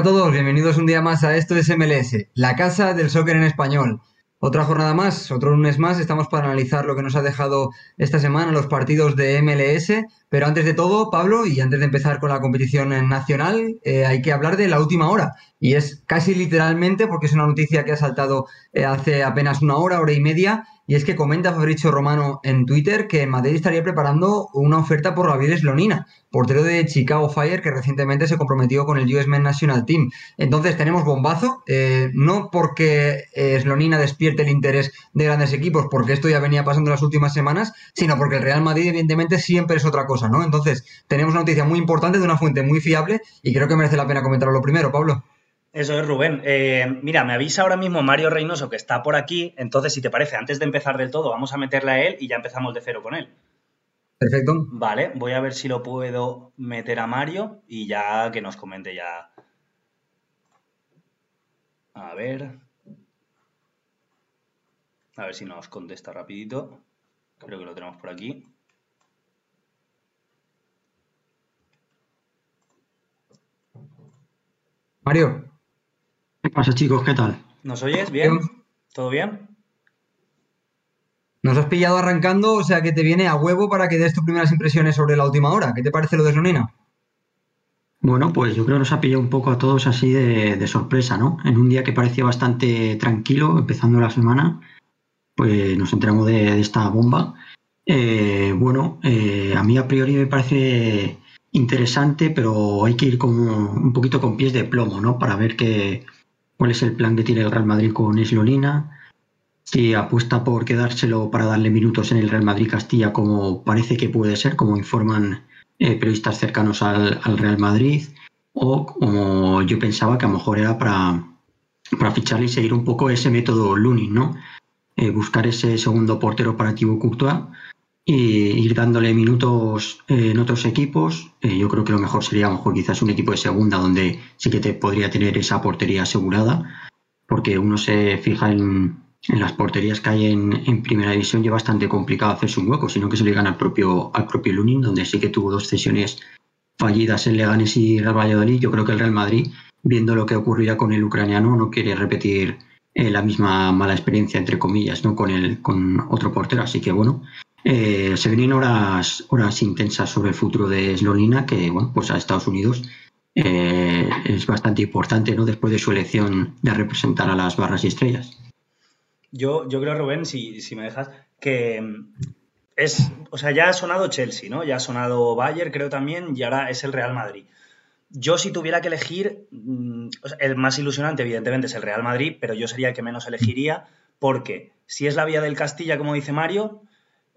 A todos, bienvenidos un día más a Esto es MLS, la casa del soccer en español. Otra jornada más, otro lunes más, estamos para analizar lo que nos ha dejado esta semana los partidos de MLS. Pero antes de todo, Pablo, y antes de empezar con la competición nacional, eh, hay que hablar de la última hora. Y es casi literalmente, porque es una noticia que ha saltado eh, hace apenas una hora, hora y media, y es que comenta Fabricio Romano en Twitter que Madrid estaría preparando una oferta por Javier Slonina, portero de Chicago Fire que recientemente se comprometió con el US Men National Team. Entonces tenemos bombazo, eh, no porque Slonina despierte el interés de grandes equipos, porque esto ya venía pasando las últimas semanas, sino porque el Real Madrid evidentemente siempre es otra cosa, ¿no? Entonces tenemos una noticia muy importante de una fuente muy fiable y creo que merece la pena comentarlo lo primero, Pablo. Eso es, Rubén. Eh, mira, me avisa ahora mismo Mario Reynoso que está por aquí, entonces si te parece, antes de empezar del todo, vamos a meterle a él y ya empezamos de cero con él. Perfecto. Vale, voy a ver si lo puedo meter a Mario y ya que nos comente ya. A ver. A ver si nos contesta rapidito. Creo que lo tenemos por aquí. Mario. ¿Qué pasa, chicos? ¿Qué tal? ¿Nos oyes? ¿Bien? ¿Todo bien? Nos has pillado arrancando, o sea que te viene a huevo para que des tus primeras impresiones sobre la última hora. ¿Qué te parece lo de Slonina? Bueno, pues yo creo que nos ha pillado un poco a todos así de, sorpresa, ¿no? En un día que parecía bastante tranquilo, empezando la semana, pues nos enteramos de, esta bomba. Eh, bueno, eh, a mí a priori me parece interesante, pero hay que ir como un poquito con pies de plomo, ¿no? Para ver qué, cuál es el plan que tiene el Real Madrid con Eslolina. Si apuesta por quedárselo para darle minutos en el Real Madrid Castilla, como parece que puede ser, como informan eh, periodistas cercanos al, Real Madrid, o como yo pensaba que a lo mejor era para, para ficharle y seguir un poco ese método Lunin, ¿no? Eh, buscar ese segundo portero operativo Courtois y ir dándole minutos eh, en otros equipos. Eh, yo creo que lo mejor sería a lo mejor quizás un equipo de segunda donde sí que te podría tener esa portería asegurada, porque uno se fija en, las porterías que hay en, primera división y es bastante complicado hacerse un hueco, sino que se le gana al propio, al propio Lunin, donde sí que tuvo dos cesiones fallidas en Leganes y Real Valladolid. Yo creo que el Real Madrid, viendo lo que ocurrirá con el ucraniano, no quiere repetir la misma mala experiencia, entre comillas, ¿no? con, el, con otro portero. Así que bueno, eh, se vienen horas, horas intensas sobre el futuro de Slonina, que bueno, pues a Estados Unidos eh, es bastante importante, ¿no? Después de su elección de representar a las barras y estrellas. Yo, yo creo, Rubén, si, si me dejas, que mm, es, o sea, ya ha sonado Chelsea, ¿no? Ya ha sonado Bayern, creo también, y ahora es el Real Madrid. Yo si tuviera que elegir, mm, el más ilusionante evidentemente es el Real Madrid, pero yo sería el que menos elegiría porque si es la vía del Castilla, como dice Mario,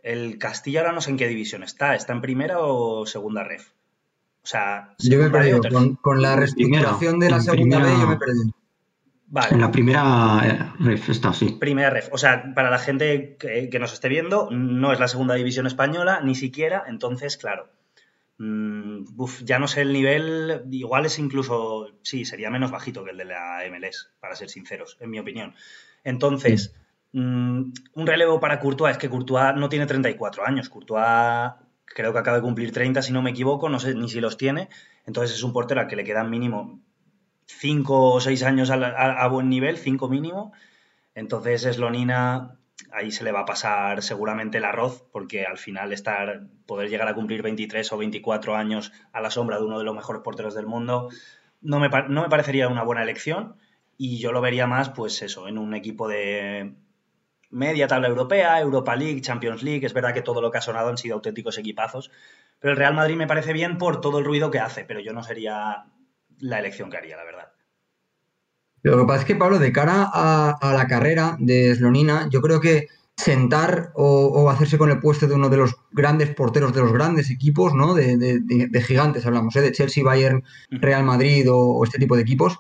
el Castilla ahora no sé en qué división está. ¿Está en primera o segunda ref? O sea, yo me he perdido. Con, la reestructuración de la segunda vez yo me he perdido. Vale. En la primera eh, ref está así. Primera ref. O sea, para la gente que, nos esté viendo, no es la segunda división española, ni siquiera. Entonces, claro. Mm, ya no sé el nivel. Igual es incluso. Sí, sería menos bajito que el de la MLS, para ser sinceros, en mi opinión. Entonces. Mm, un relevo para Courtois es que Courtois no tiene 34 años. Courtois creo que acaba de cumplir 30, si no me equivoco, no sé ni si los tiene. Entonces es un portero al que le quedan mínimo 5 o 6 años a, buen nivel, 5 mínimo. Entonces Slonina ahí se le va a pasar seguramente el arroz, porque al final estar, poder llegar a cumplir 23 o 24 años a la sombra de uno de los mejores porteros del mundo, no me, no me parecería una buena elección. Y yo lo vería más, pues eso, en un equipo de media tabla europea, Europa League, Champions League. Es verdad que todo lo que ha sonado han sido auténticos equipazos. Pero el Real Madrid me parece bien por todo el ruido que hace, pero yo no sería la elección que haría, la verdad. Lo que pasa es que, Pablo, de cara a, la carrera de Slonina, yo creo que sentar o, hacerse con el puesto de uno de los grandes porteros de los grandes equipos, ¿no? De, gigantes hablamos, ¿eh? de Chelsea, Bayern, Real Madrid o, este tipo de equipos,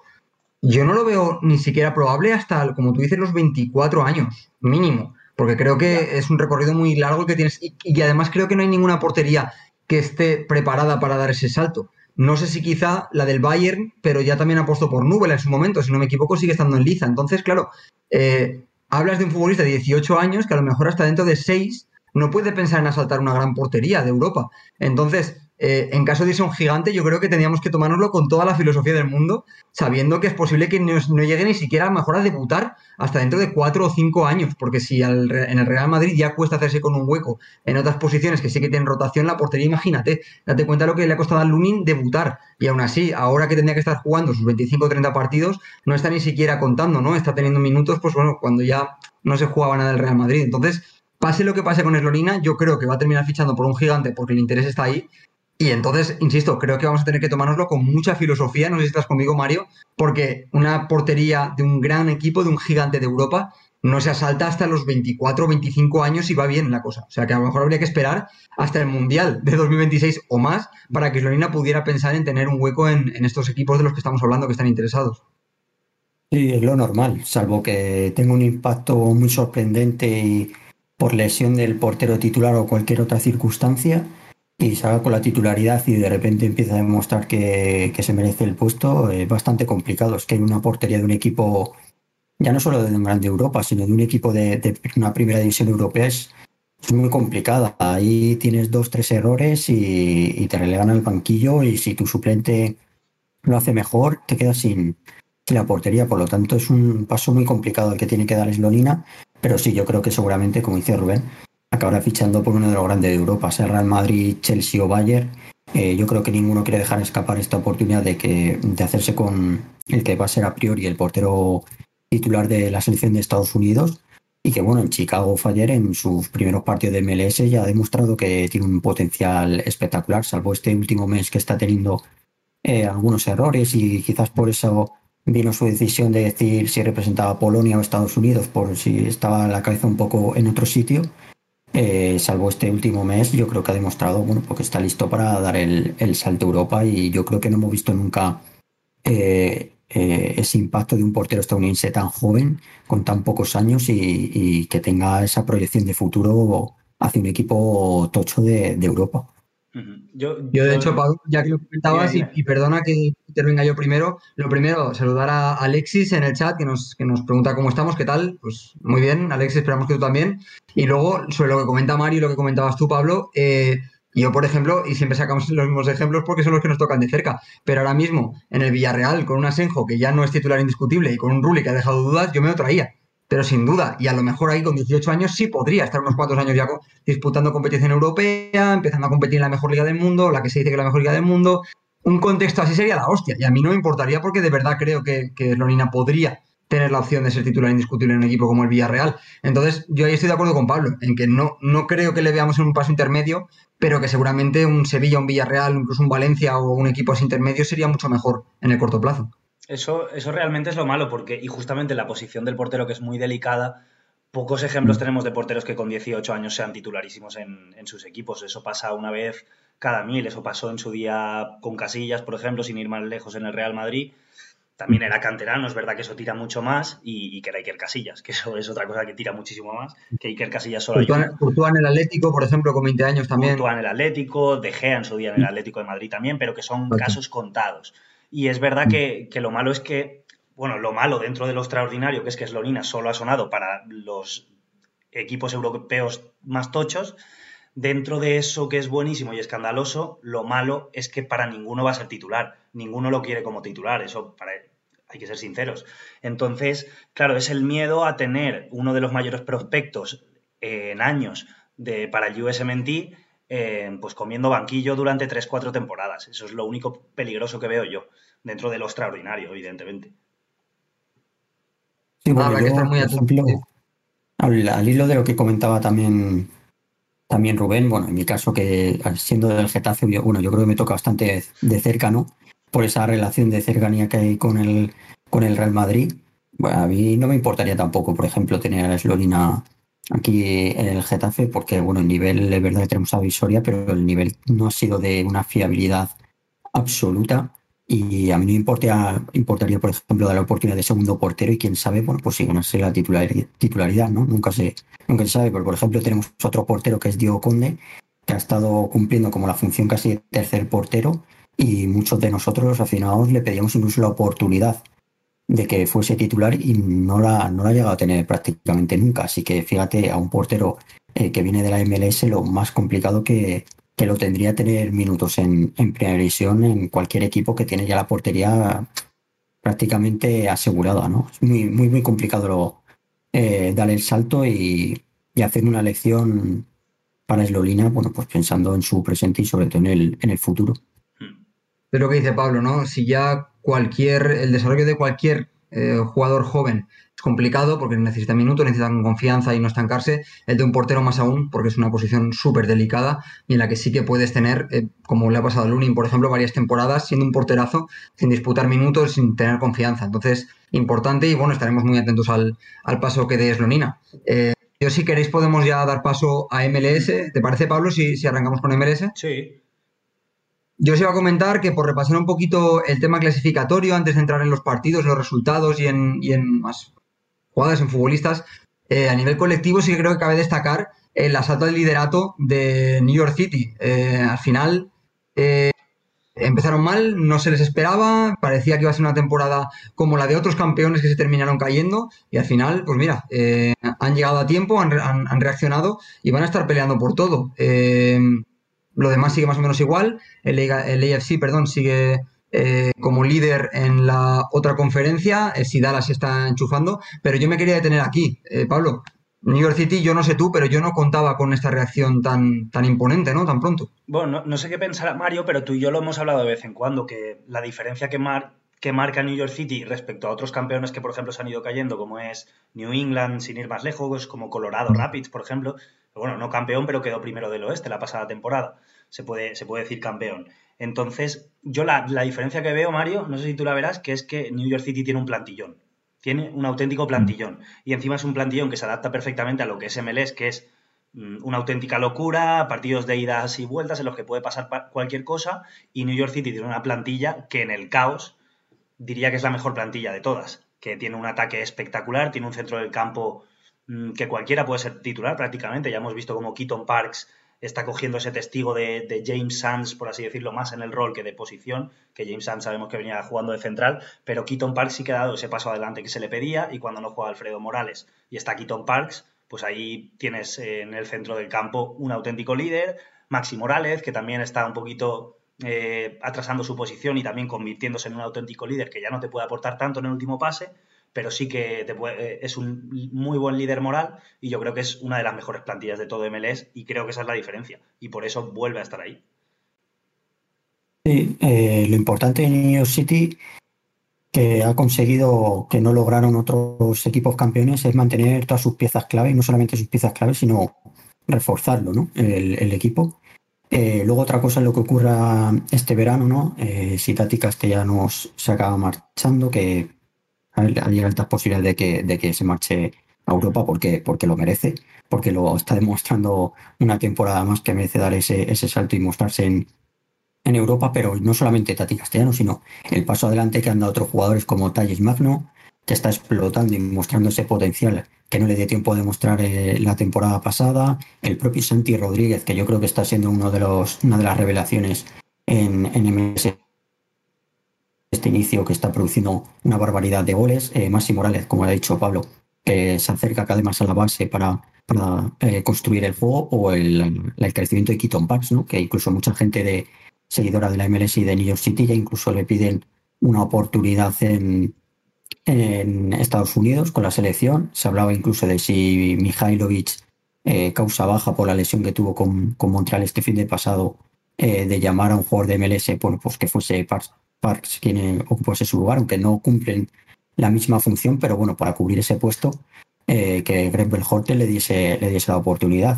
yo no lo veo ni siquiera probable hasta, como tú dices, los 24 años, mínimo. Porque creo que es un recorrido muy largo que tienes. Y, además creo que no hay ninguna portería que esté preparada para dar ese salto. No sé si quizá la del Bayern, pero ya también ha puesto por Nubel en su momento. Si no me equivoco, sigue estando en liza. Entonces, claro, eh, hablas de un futbolista de 18 años que a lo mejor hasta dentro de 6 no puede pensar en asaltar una gran portería de Europa. Entonces, eh, en caso de irse un gigante, yo creo que tendríamos que tomárnoslo con toda la filosofía del mundo, sabiendo que es posible que no, llegue ni siquiera a mejor a debutar hasta dentro de cuatro o cinco años, porque si en el Real Madrid ya cuesta hacerse con un hueco en otras posiciones que sí que tienen rotación, la portería, imagínate, date cuenta lo que le ha costado a Lunin debutar, y aún así, ahora que tendría que estar jugando sus 25 o 30 partidos, no está ni siquiera contando, ¿no? Está teniendo minutos, pues bueno, cuando ya no se jugaba nada del Real Madrid. Entonces, pase lo que pase con Eslorina, yo creo que va a terminar fichando por un gigante porque el interés está ahí. Y entonces, insisto, creo que vamos a tener que tomárnoslo con mucha filosofía, no sé si estás conmigo, Mario, porque una portería de un gran equipo, de un gigante de Europa, no se asalta hasta los 24 o 25 años y va bien la cosa. O sea que a lo mejor habría que esperar hasta el Mundial de 2026 o más para que Eslorina pudiera pensar en tener un hueco en, en estos equipos de los que estamos hablando que están interesados. Sí, es lo normal, salvo que tenga un impacto muy sorprendente y por lesión del portero titular o cualquier otra circunstancia y salga con la titularidad y de repente empieza a demostrar que, se merece el puesto, es bastante complicado. Es que hay una portería de un equipo, ya no solo de un grande Europa, sino de un equipo de, una primera división europea, es, muy complicada. Ahí tienes dos, tres errores y, te relegan al banquillo y si tu suplente lo hace mejor, te quedas sin, la portería. Por lo tanto, es un paso muy complicado el que tiene que dar Eslonina. Pero sí, yo creo que seguramente, como dice Rubén, acabará fichando por uno de los grandes de Europa, sea Real Madrid, Chelsea o Bayern. Eh, yo creo que ninguno quiere dejar escapar esta oportunidad de, que, de hacerse con el que va a ser a priori el portero titular de la selección de Estados Unidos. Y que bueno, en Chicago Fire en sus primeros partidos de MLS ya ha demostrado que tiene un potencial espectacular, salvo este último mes que está teniendo eh, algunos errores y quizás por eso vino su decisión de decir si representaba Polonia o Estados Unidos, por si estaba la cabeza un poco en otro sitio. Eh, salvo este último mes, yo creo que ha demostrado bueno, porque está listo para dar el, salto a Europa y yo creo que no hemos visto nunca eh, eh, ese impacto de un portero estadounidense tan joven, con tan pocos años y, que tenga esa proyección de futuro hacia un equipo tocho de Europa. Yo, de hecho, Pablo, ya que lo comentabas, y, perdona que intervenga yo primero, lo primero, saludar a Alexis en el chat que nos, que nos pregunta cómo estamos, qué tal. Pues muy bien, Alexis, esperamos que tú también. Y luego, sobre lo que comenta Mario y lo que comentabas tú, Pablo, eh, yo, por ejemplo, y siempre sacamos los mismos ejemplos porque son los que nos tocan de cerca, pero ahora mismo en el Villarreal, con un Asenjo que ya no es titular indiscutible y con un Rulli que ha dejado dudas, yo me lo traía pero sin duda, y a lo mejor ahí con 18 años sí podría estar unos cuantos años ya disputando competición europea, empezando a competir en la mejor liga del mundo, la que se dice que es la mejor liga del mundo. Un contexto así sería la hostia, y a mí no me importaría porque de verdad creo que, que Lorina podría tener la opción de ser titular indiscutible en un equipo como el Villarreal. Entonces, yo ahí estoy de acuerdo con Pablo, en que no, no creo que le veamos en un paso intermedio, pero que seguramente un Sevilla, un Villarreal, incluso un Valencia o un equipo así intermedio sería mucho mejor en el corto plazo. Eso, eso realmente es lo malo, porque, y justamente la posición del portero, que es muy delicada, pocos ejemplos mm. tenemos de porteros que con 18 años sean titularísimos en, sus equipos. Eso pasa una vez cada mil, eso pasó en su día con Casillas, por ejemplo, sin ir más lejos en el Real Madrid. También era canterano, es verdad que eso tira mucho más, y, que era Iker Casillas, que eso es otra cosa que tira muchísimo más, que Iker Casillas solo Courtois en el Atlético, por ejemplo, con 20 años también. Courtois en el Atlético, De Gea en su día en el Atlético de Madrid también, pero que son casos contados. Y es verdad que, lo malo es que, bueno, lo malo dentro de lo extraordinario, que es que Slonina solo ha sonado para los equipos europeos más tochos, dentro de eso que es buenísimo y escandaloso, lo malo es que para ninguno va a ser titular. Ninguno lo quiere como titular, eso para, hay que ser sinceros. Entonces, claro, es el miedo a tener uno de los mayores prospectos en años de, para el USMNT eh, pues comiendo banquillo durante 3-4 temporadas. Eso es lo único peligroso que veo yo, dentro de lo extraordinario, evidentemente. Sí, bueno, al, hilo de lo que comentaba también, también Rubén, bueno, en mi caso que siendo del Getafe, bueno, yo creo que me toca bastante de cerca, ¿no? Por esa relación de cercanía que hay con el, con el Real Madrid. Bueno, a mí no me importaría tampoco, por ejemplo, tener a Slorina aquí en el Getafe, porque bueno, el nivel es verdad que tenemos a Visoria, pero el nivel no ha sido de una fiabilidad absoluta. Y a mí no importaría, importaría, por ejemplo, dar la oportunidad de segundo portero y quién sabe, bueno, pues si ganarse la titularidad, ¿no? Nunca se, nunca se sabe, pero por ejemplo tenemos otro portero que es Diego Conde, que ha estado cumpliendo como la función casi de tercer portero y muchos de nosotros los aficionados le pedíamos incluso la oportunidad de que fuese titular y no la, no la ha llegado a tener prácticamente nunca. Así que fíjate, a un portero eh, que viene de la MLS, lo más complicado que, que lo tendría tener minutos en, en primera división en cualquier equipo que tiene ya la portería prácticamente asegurada, ¿no? Es muy, muy, muy complicado lo, eh, dar el salto y, hacer una lección para Eslolina, bueno, pues pensando en su presente y sobre todo en el, en el futuro. Es lo que dice Pablo, ¿no? Si ya cualquier, el desarrollo de cualquier eh, jugador joven es complicado porque necesita minutos, necesita confianza y no estancarse. El de un portero más aún, porque es una posición súper delicada y en la que sí que puedes tener, eh, como le ha pasado a Lunin, por ejemplo, varias temporadas siendo un porterazo, sin disputar minutos, sin tener confianza. Entonces, importante y bueno, estaremos muy atentos al, paso que dé Slonina. Eh, yo, si queréis, podemos ya dar paso a MLS. ¿Te parece, Pablo, si, si arrancamos con MLS? Sí. Yo os iba a comentar que por repasar un poquito el tema clasificatorio antes de entrar en los partidos, los resultados y en, más jugadas en futbolistas, eh, a nivel colectivo sí que creo que cabe destacar el asalto del liderato de New York City. Eh, al final eh, empezaron mal, no se les esperaba, parecía que iba a ser una temporada como la de otros campeones que se terminaron cayendo y al final, pues mira, han llegado a tiempo, han, han, reaccionado y van a estar peleando por todo. Lo demás sigue más o menos igual. El, el perdón, sigue eh, como líder en la otra conferencia. El si Dallas está enchufando. Pero yo me quería detener aquí, eh, Pablo. New York City, yo no sé tú, pero yo no contaba con esta reacción tan, tan imponente, ¿no? Tan pronto. Bueno, no, sé qué pensará Mario, pero tú y yo lo hemos hablado de vez en cuando, que la diferencia que, que marca New York City respecto a otros campeones que, por ejemplo, se han ido cayendo, como es New England, sin ir más lejos, como Colorado Rapids, por ejemplo, bueno, no campeón, pero quedó primero del oeste la pasada temporada. Se puede, se puede decir campeón. Entonces, yo la, diferencia que veo, Mario, no sé si tú la verás, que es que New York City tiene un plantillón. Tiene un auténtico plantillón. Y encima es un plantillón que se adapta perfectamente a lo que es MLS, que es mm, una auténtica locura, partidos de idas y vueltas en los que puede pasar cualquier cosa. Y New York City tiene una plantilla que en el caos diría que es la mejor plantilla de todas. Que tiene un ataque espectacular, tiene un centro del campo que cualquiera puede ser titular prácticamente. Ya hemos visto como Keaton Parks está cogiendo ese testigo de, James Sands, por así decirlo, más en el rol que de posición, que James Sands sabemos que venía jugando de central, pero Keaton Parks sí que ha dado ese paso adelante que se le pedía y cuando no juega Alfredo Morales y está Keaton Parks, pues ahí tienes eh, en el centro del campo un auténtico líder, Maxi Morales, que también está un poquito eh, atrasando su posición y también convirtiéndose en un auténtico líder que ya no te puede aportar tanto en el último pase, pero sí que eh, es un muy buen líder moral y yo creo que es una de las mejores plantillas de todo MLS y creo que esa es la diferencia y por eso vuelve a estar ahí. Sí, eh, lo importante de New York City que ha conseguido que no lograron otros equipos campeones es mantener todas sus piezas clave y no solamente sus piezas clave sino reforzarlo, ¿no? El, equipo. Eh, luego otra cosa es lo que ocurra este verano, ¿no? si Tati Castellanos se acaba marchando, que hay altas posibilidades de que, de que se marche a Europa porque, porque lo merece, porque lo está demostrando una temporada más que merece dar ese, ese salto y mostrarse en, en Europa, pero no solamente Tati Castellano, sino el paso adelante que han dado otros jugadores como Talles Magno, que está explotando y mostrando ese potencial que no le dio tiempo de mostrar eh, la temporada pasada, el propio Santi Rodríguez, que yo creo que está siendo uno de los, una de las revelaciones en, en este inicio que está produciendo una barbaridad de goles. Eh, Morales, como ha dicho Pablo, se acerca cada vez más a la base para, eh, construir el juego o el, crecimiento de Keaton Parks, ¿no? que incluso mucha gente de seguidora de la MLS y de New York City ya incluso le piden una oportunidad en, en Estados Unidos con la selección. Se hablaba incluso de si Mihailovic, eh, causa baja por la lesión que tuvo con, con Montreal este fin de pasado, eh, de llamar a un jugador de MLS, bueno, pues que fuese Parks Parks quien ocupase su lugar, aunque no cumplen la misma función, pero bueno, para cubrir ese puesto, eh, que Greg Belhorte le diese, le diese la oportunidad.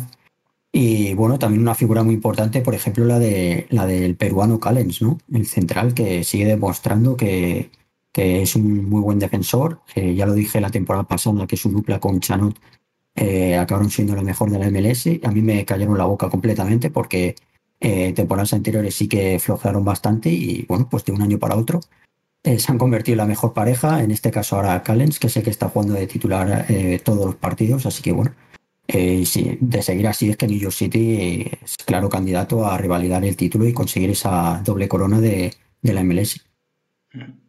Y bueno, también una figura muy importante, por ejemplo, la, de, la del peruano Callens, ¿no? El central que sigue demostrando que, es un muy buen defensor. Eh, ya lo dije la temporada pasada que su dupla con Chanot eh, acabaron siendo la mejor de la MLS. A mí me cayeron la boca completamente porque eh, temporadas anteriores sí que flojaron bastante y bueno, pues de un año para otro eh, se han convertido en la mejor pareja. En este caso ahora Callens, que sé que está jugando de titular eh, todos los partidos, así que bueno, sí, de seguir así es que New York City es claro candidato a revalidar el título y conseguir esa doble corona de, la MLS.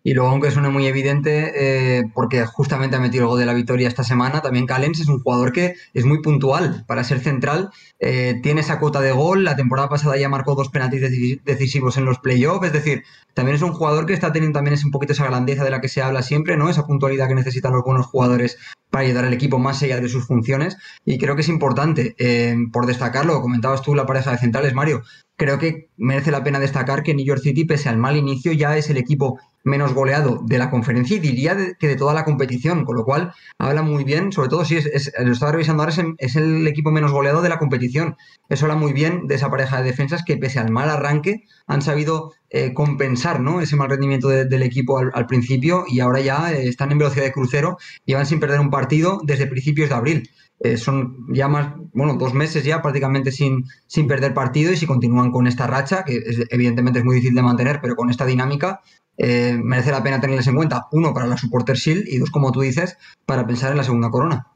Y luego, aunque suene muy evidente, eh, porque justamente ha metido el gol de la victoria esta semana, también Callens es un jugador que es muy puntual para ser central. Eh, tiene esa cuota de gol. La temporada pasada ya marcó dos penaltis decisivos en los playoffs. Es decir, también es un jugador que está teniendo también un poquito esa grandeza de la que se habla siempre, ¿no? Esa puntualidad que necesitan los buenos jugadores para ayudar al equipo más allá de sus funciones. Y creo que es importante, eh, por destacarlo, comentabas tú la pareja de centrales, Mario. Creo que merece la pena destacar que New York City, pese al mal inicio, ya es el equipo menos goleado de la conferencia y diría que de toda la competición, con lo cual habla muy bien, sobre todo si es, lo estaba revisando ahora, es, el equipo menos goleado de la competición. Eso habla muy bien de esa pareja de defensas que pese al mal arranque han sabido eh, compensar ¿no? ese mal rendimiento del equipo al, principio y ahora ya eh, están en velocidad de crucero y van sin perder un partido desde principios de abril. Eh, son ya más, bueno, dos meses ya prácticamente sin, sin perder partido y si continúan con esta racha, que evidentemente es muy difícil de mantener, pero con esta dinámica, eh, merece la pena tenerles en cuenta, uno, para la Supporter Shield y dos, como tú dices, para pensar en la segunda corona.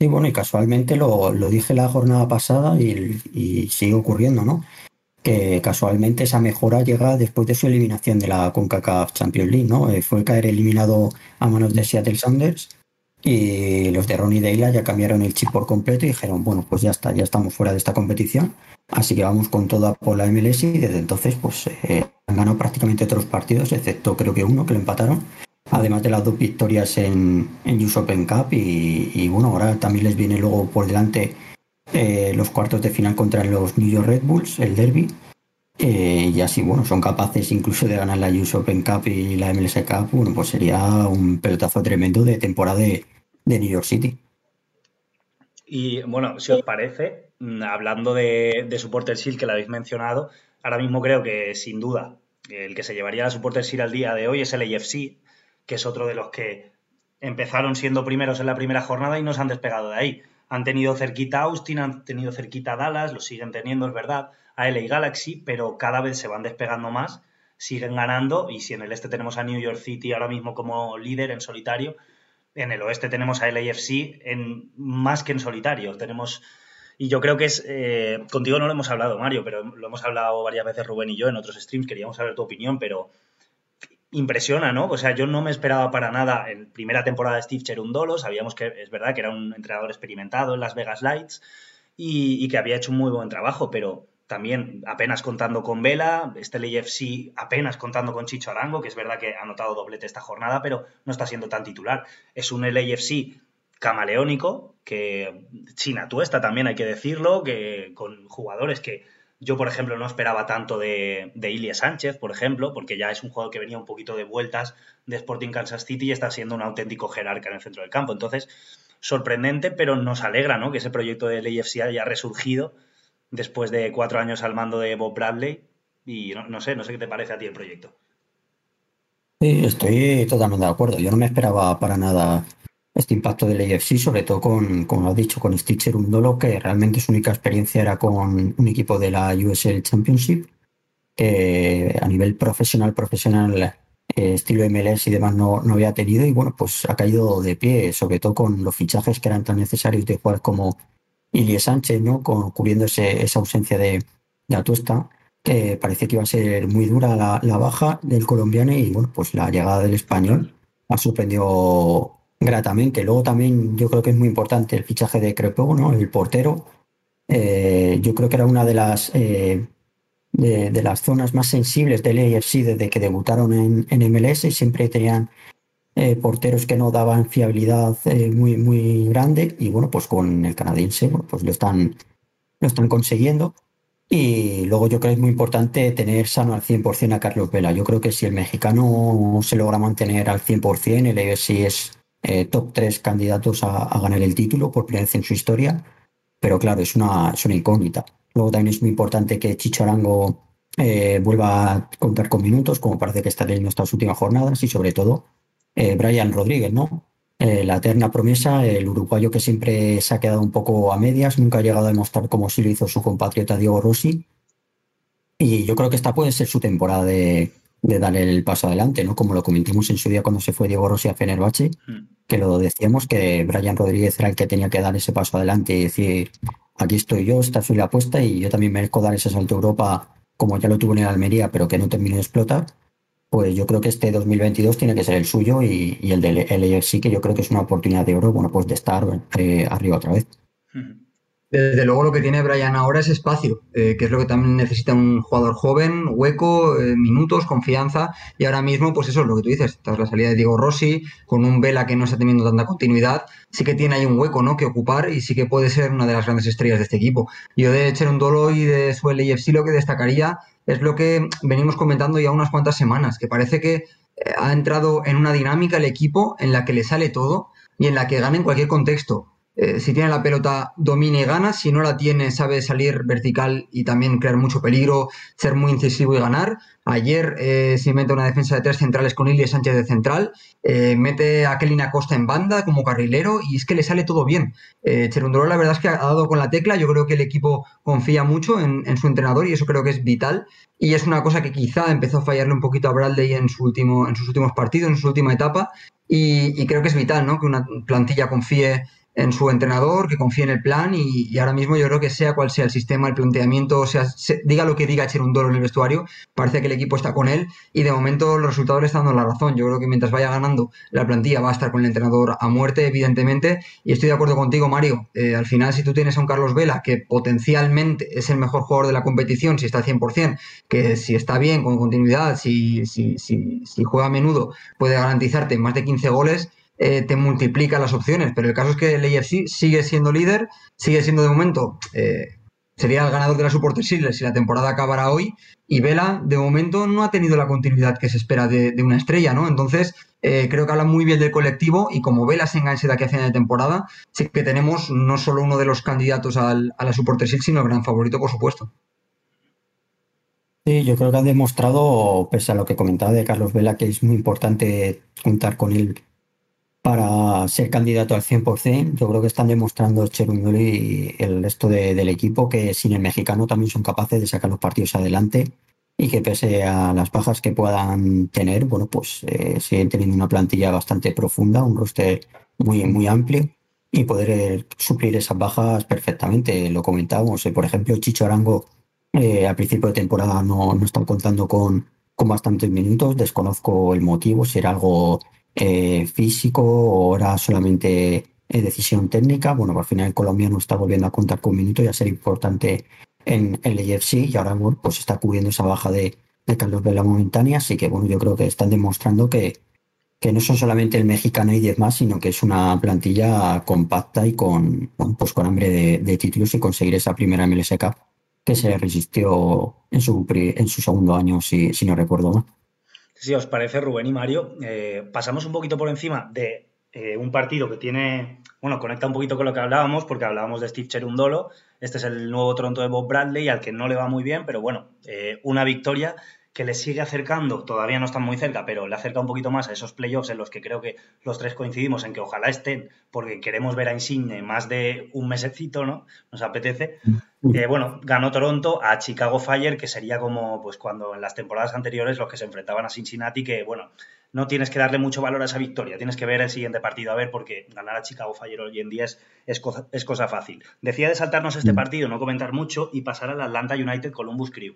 Sí, bueno, y casualmente lo, dije la jornada pasada y, sigue ocurriendo, ¿no? Que casualmente esa mejora llega después de su eliminación de la CONCACAF Champions League, ¿no? Eh, fue caer eliminado a manos de Seattle Sanders y los de Ronnie Deila ya cambiaron el chip por completo y dijeron, bueno, pues ya está, ya estamos fuera de esta competición, así que vamos con toda por la MLS y desde entonces pues eh, han ganado prácticamente todos los partidos, excepto creo que uno que lo empataron, además de las dos victorias en, en US Open Cup y, bueno, ahora también les viene luego por delante eh, los cuartos de final contra los New York Red Bulls, el derby. Eh, y así, bueno, son capaces incluso de ganar la US Open Cup y la MLS Cup, bueno, pues sería un pelotazo tremendo de temporada de, New York City. Y bueno, si os parece, mm, hablando de, de Supporter Shield que lo habéis mencionado, ahora mismo creo que sin duda el que se llevaría la Supporter Shield al día de hoy es el AFC, que es otro de los que empezaron siendo primeros en la primera jornada y no se han despegado de ahí. Han tenido cerquita Austin, han tenido cerquita Dallas, lo siguen teniendo, es verdad, a LA Galaxy, pero cada vez se van despegando más, siguen ganando y si en el este tenemos a New York City ahora mismo como líder en solitario, en el oeste tenemos a LAFC en, más que en solitario. Tenemos, y yo creo que es, eh, contigo no lo hemos hablado, Mario, pero lo hemos hablado varias veces Rubén y yo en otros streams, queríamos saber tu opinión, pero impresiona, ¿no? O sea, yo no me esperaba para nada en primera temporada de Steve Cherundolo, sabíamos que es verdad que era un entrenador experimentado en Las Vegas Lights y, y que había hecho un muy buen trabajo, pero también apenas contando con Vela, este FC apenas contando con Chicho Arango, que es verdad que ha anotado doblete esta jornada, pero no está siendo tan titular. Es un LAFC camaleónico, que sin atuesta también hay que decirlo, que con jugadores que yo, por ejemplo, no esperaba tanto de, de Sánchez, por ejemplo, porque ya es un jugador que venía un poquito de vueltas de Sporting Kansas City y está siendo un auténtico jerarca en el centro del campo. Entonces, sorprendente, pero nos alegra ¿no? que ese proyecto de LAFC haya resurgido después de cuatro años al mando de Bob Bradley. Y no, sé, no sé qué te parece a ti el proyecto. Sí, estoy totalmente de acuerdo. Yo no me esperaba para nada este impacto del AFC, sobre todo con, como has dicho, con Stitcher Undolo, que realmente su única experiencia era con un equipo de la USL Championship, que a nivel profesional, profesional, eh, estilo MLS y demás no, no había tenido, y bueno, pues ha caído de pie, sobre todo con los fichajes que eran tan necesarios de jugar como Ilie Sánchez, ¿no? Con, cubriendo esa ausencia de, de, Atuesta, que parece que iba a ser muy dura la, baja del colombiano y bueno, pues la llegada del español ha sorprendido gratamente. Luego también yo creo que es muy importante el fichaje de Crepo, ¿no? El portero. Eh, yo creo que era una de las eh, de, las zonas más sensibles del AFC desde que debutaron en, en MLS y siempre tenían eh, porteros que no daban fiabilidad eh, muy, muy grande y bueno, pues con el canadiense pues lo están, lo están consiguiendo. Y luego yo creo que es muy importante tener sano al 100% a Carlos Vela. Yo creo que si el mexicano se logra mantener al 100%, el AFC es eh, top 3 candidatos a, ganar el título por primera vez en su historia. Pero claro, es una, es una incógnita. Luego también es muy importante que Chicho Arango vuelva a contar con minutos, como parece que está teniendo estas últimas jornadas, y sobre todo eh, Brian Rodríguez, ¿no? Eh, la eterna promesa, el uruguayo que siempre se ha quedado un poco a medias, nunca ha llegado a demostrar como sí lo hizo su compatriota Diego Rossi. Y yo creo que esta puede ser su temporada de, de dar el paso adelante, ¿no? Como lo comentamos en su día cuando se fue Diego Rossi a Fenerbahce, hmm. que lo decíamos que Brian Rodríguez era el que tenía que dar ese paso adelante y decir, aquí estoy yo, esta soy la apuesta y yo también merezco dar ese salto a Europa como ya lo tuvo en el Almería, pero que no terminó de explotar. Pues yo creo que este 2022 tiene que ser el suyo y, el del LFC, que yo creo que es una oportunidad de oro, bueno, pues de estar eh, arriba otra vez. Desde luego lo que tiene Brian ahora es espacio, eh, que es lo que también necesita un jugador joven, hueco, eh, minutos, confianza, y ahora mismo, pues eso es lo que tú dices, tras la salida de Diego Rossi, con un Vela que no está teniendo tanta continuidad, sí que tiene ahí un hueco, ¿no?, que ocupar y sí que puede ser una de las grandes estrellas de este equipo. Yo de Cherundolo y de su LFC lo que destacaría es lo que venimos comentando ya unas cuantas semanas, que parece que eh, ha entrado en una dinámica el equipo en la que le sale todo y en la que gana en cualquier contexto. Eh, si tiene la pelota, domina y gana. Si no la tiene, sabe salir vertical y también crear mucho peligro, ser muy incisivo y ganar. Ayer eh, se inventa una defensa de tres centrales con Ilie Sánchez de central. Eh, mete a Kelly Acosta en banda como carrilero y es que le sale todo bien. Eh, la verdad es que ha dado con la tecla. Yo creo que el equipo confía mucho en, su entrenador y eso creo que es vital. Y es una cosa que quizá empezó a fallarle un poquito a Bradley en sus últimos partidos, en su última etapa. Y, y creo que es vital, ¿no? Que una plantilla confíe en su entrenador, que confíe en el plan y, ahora mismo yo creo que sea cual sea el sistema, el planteamiento, o sea, diga lo que diga Cherundolo en el vestuario, parece que el equipo está con él y de momento los resultados le están dando la razón. Yo creo que mientras vaya ganando la plantilla va a estar con el entrenador a muerte, evidentemente, y estoy de acuerdo contigo, Mario. Eh, al final, si tú tienes a un Carlos Vela que potencialmente es el mejor jugador de la competición, si está al 100%, que si está bien, con continuidad, si, si, si, si juega a menudo, puede garantizarte más de 15 goles, eh, te multiplica las opciones. Pero el caso es que el sigue siendo líder, sigue siendo de momento, eh, sería el ganador de la Supporter Series si la temporada acabara hoy. Y Vela, de momento, no ha tenido la continuidad que se espera de, una estrella, ¿no? Entonces, eh, creo que habla muy bien del colectivo y como Vela se enganche de aquí a final de temporada, sí que tenemos no solo uno de los candidatos a la Supporter Series, sino el gran favorito, por supuesto. Sí, yo creo que han demostrado, pese a lo que comentaba de Carlos Vela, que es muy importante contar con él para ser candidato al 100%. Yo creo que están demostrando Cherundoli y el resto del equipo que sin el mexicano también son capaces de sacar los partidos adelante y que pese a las bajas que puedan tener, bueno, pues eh, siguen teniendo una plantilla bastante profunda, un roster muy, muy amplio y poder suplir esas bajas perfectamente. Lo comentábamos, eh, por ejemplo, Chicho Arango eh, a principio de temporada no, no está contando con, con bastantes minutos, desconozco el motivo, si era algo eh, físico o era solamente eh, decisión técnica. Bueno, al final Colombia no está volviendo a contar con minutos y a ser importante en, el EFC y ahora pues está cubriendo esa baja de, Carlos Vela momentánea. Así que bueno, yo creo que están demostrando que, que no son solamente el mexicano y 10 más, sino que es una plantilla compacta y con, pues con hambre de, títulos y conseguir esa primera MLS Cup que se resistió en su, en su segundo año, si, si no recuerdo mal. Si os parece, Rubén y Mario, eh, pasamos un poquito por encima de eh, un partido que tiene, bueno, conecta un poquito con lo que hablábamos, porque hablábamos de Steve Cherundolo. Este es el nuevo Toronto de Bob Bradley, al que no le va muy bien, pero bueno, eh, una victoria que le sigue acercando, todavía no están muy cerca, pero le acerca un poquito más a esos playoffs en los que creo que los tres coincidimos en que ojalá estén, porque queremos ver a Insigne más de un mesecito, ¿no? Nos apetece. Mm. Eh, bueno, ganó Toronto a Chicago Fire, que sería como pues cuando en las temporadas anteriores los que se enfrentaban a Cincinnati, que bueno, no tienes que darle mucho valor a esa victoria, tienes que ver el siguiente partido a ver, porque ganar a Chicago Fire hoy en día es, es, cosa, es cosa fácil. Decía de saltarnos este mm. partido, no comentar mucho y pasar al Atlanta United Columbus Crew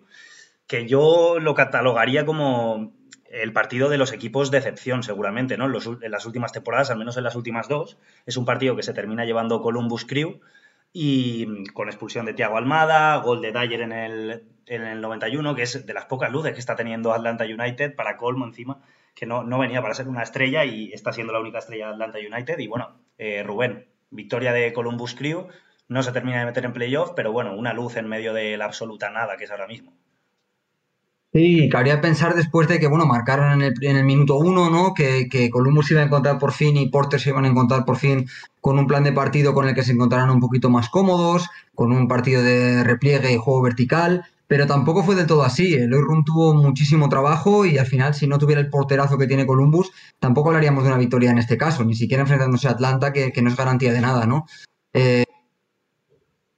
que yo lo catalogaría como el partido de los equipos de excepción, seguramente, ¿no? En, las últimas temporadas, al menos en las últimas dos, es un partido que se termina llevando Columbus Crew y con expulsión de Thiago Almada, gol de Dyer en el, en el 91, que es de las pocas luces que está teniendo Atlanta United para colmo encima, que no, no venía para ser una estrella y está siendo la única estrella de Atlanta United. Y bueno, eh, Rubén, victoria de Columbus Crew, no se termina de meter en playoff, pero bueno, una luz en medio de la absoluta nada que es ahora mismo. Sí, cabría pensar después de que, bueno, marcaron en el, en el minuto uno, ¿no? Que, que, Columbus iba a encontrar por fin y Porter se iban a encontrar por fin con un plan de partido con el que se encontraran un poquito más cómodos, con un partido de repliegue y juego vertical, pero tampoco fue del todo así. El Run tuvo muchísimo trabajo y al final, si no tuviera el porterazo que tiene Columbus, tampoco hablaríamos de una victoria en este caso, ni siquiera enfrentándose a Atlanta, que, que no es garantía de nada, ¿no? Eh,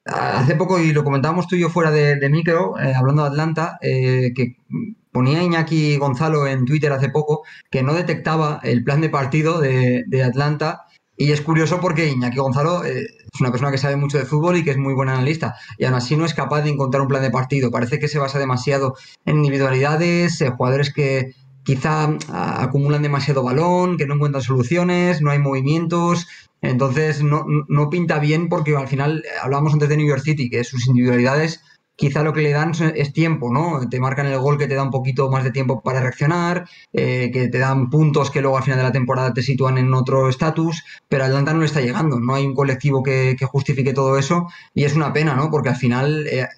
hace poco, y lo comentábamos tú y yo fuera de, micro, eh, hablando de Atlanta, eh, que ponía Iñaki Gonzalo en Twitter hace poco que no detectaba el plan de partido de, Atlanta. Y es curioso porque Iñaki Gonzalo eh, es una persona que sabe mucho de fútbol y que es muy buen analista. Y aún así no es capaz de encontrar un plan de partido. Parece que se basa demasiado en individualidades, jugadores que quizá acumulan demasiado balón, que no encuentran soluciones, no hay movimientos. Entonces no, no pinta bien porque al final hablábamos antes de New York City, que sus individualidades quizá lo que le dan es tiempo, ¿no? Te marcan el gol que te da un poquito más de tiempo para reaccionar, eh, que te dan puntos que luego al final de la temporada te sitúan en otro estatus, pero Atlanta no le está llegando, no hay un colectivo que, justifique todo eso y es una pena, ¿no? Porque al final eh,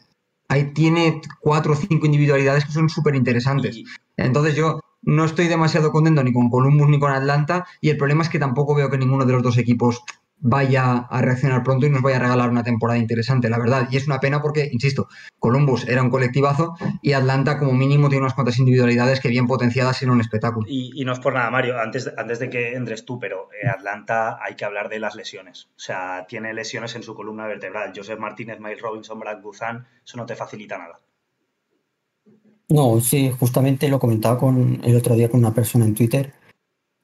ahí tiene cuatro o cinco individualidades que son súper interesantes. Entonces yo no estoy demasiado contento ni con Columbus ni con Atlanta y el problema es que tampoco veo que ninguno de los dos equipos vaya a reaccionar pronto y nos vaya a regalar una temporada interesante, la verdad. Y es una pena porque, insisto, Columbus era un colectivazo y Atlanta como mínimo tiene unas cuantas individualidades que bien potenciadas en un espectáculo. Y, no es por nada, Mario, antes antes de que entres tú, pero eh, Atlanta hay que hablar de las lesiones. O sea, tiene lesiones en su columna vertebral. Joseph Martínez, Miles Robinson, Brad Guzan, eso no te facilita nada. No, sí, justamente lo comentaba con el otro día con una persona en Twitter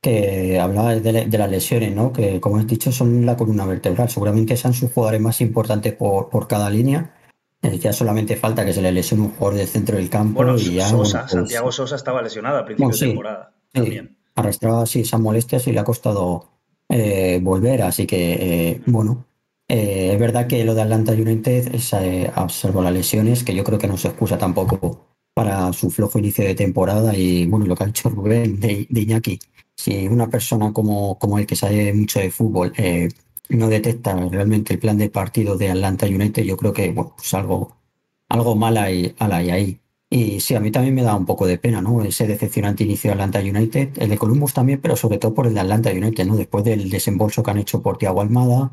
que hablaba de, las lesiones, ¿no? Que como has dicho son la columna vertebral. Seguramente sean sus jugadores más importantes por, por cada línea. Eh, ya solamente falta que se le lesione un jugador del centro del campo. y ya, Sosa, pues Santiago Sosa estaba lesionado a principio de temporada. también. Arrastraba así esas molestias y le ha costado eh, volver. Así que, eh, bueno, es verdad que lo de Atlanta United es, observo las lesiones, que yo creo que no se excusa tampoco para su flojo inicio de temporada y bueno, lo que ha hecho Rubén de, de Iñaki si una persona como, como el que sabe mucho de fútbol eh, no detecta realmente el plan de partido de Atlanta United, yo creo que bueno, pues algo, algo mal hay, ahí. Y sí, a mí también me da un poco de pena, ¿no? Ese decepcionante inicio de Atlanta United, el de Columbus también, pero sobre todo por el de Atlanta United, ¿no? Después del desembolso que han hecho por Tiago Almada,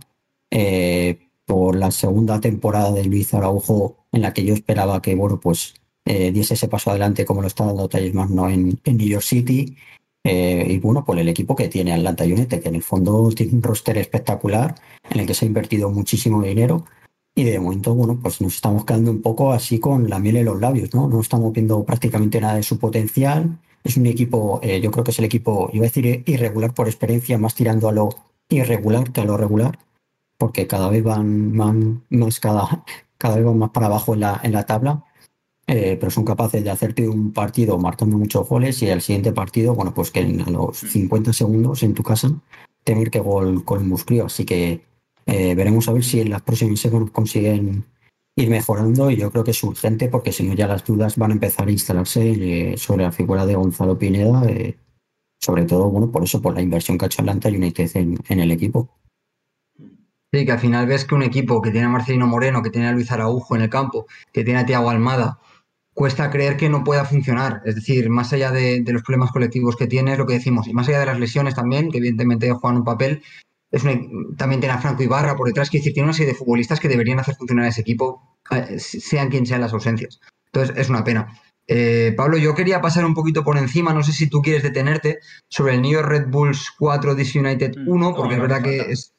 eh, por la segunda temporada de Luis Araujo, en la que yo esperaba que, bueno, pues eh, diese ese paso adelante como lo está dando Talles Magno en, en New York City. Eh, y bueno, pues el equipo que tiene Atlanta United, que en el fondo tiene un roster espectacular en el que se ha invertido muchísimo dinero y de momento, bueno, pues nos estamos quedando un poco así con la miel en los labios, ¿no? No estamos viendo prácticamente nada de su potencial. Es un equipo, eh, yo creo que es el equipo, iba a decir irregular por experiencia, más tirando a lo irregular que a lo regular, porque cada vez van, más, cada, cada vez van más para abajo en la, en la tabla eh, pero son capaces de hacerte un partido marcando muchos goles y el siguiente partido, bueno, pues que a los 50 segundos en tu casa tener que gol con el musclio. Así que eh, veremos a ver si en las próximas semanas consiguen ir mejorando y yo creo que es urgente porque si no ya las dudas van a empezar a instalarse eh, sobre la figura de Gonzalo Pineda, sobre todo, bueno, por eso, por la inversión que ha hecho Atlanta United en, en el equipo. Sí, que al final ves que un equipo que tiene a Marcelino Moreno, que tiene a Luis Araujo en el campo, que tiene a Tiago Almada, cuesta creer que no pueda funcionar. Es decir, más allá de, los problemas colectivos que tiene, es lo que decimos, y más allá de las lesiones también, que evidentemente juegan un papel, es también tiene a Franco Ibarra por detrás, que decir, tiene una serie de futbolistas que deberían hacer funcionar ese equipo, sean quien sean las ausencias. Entonces, es una pena. Eh, Pablo, yo quería pasar un poquito por encima, no sé si tú quieres detenerte, sobre el New York Red Bulls 4 DC United 1, mm, porque es verdad que es,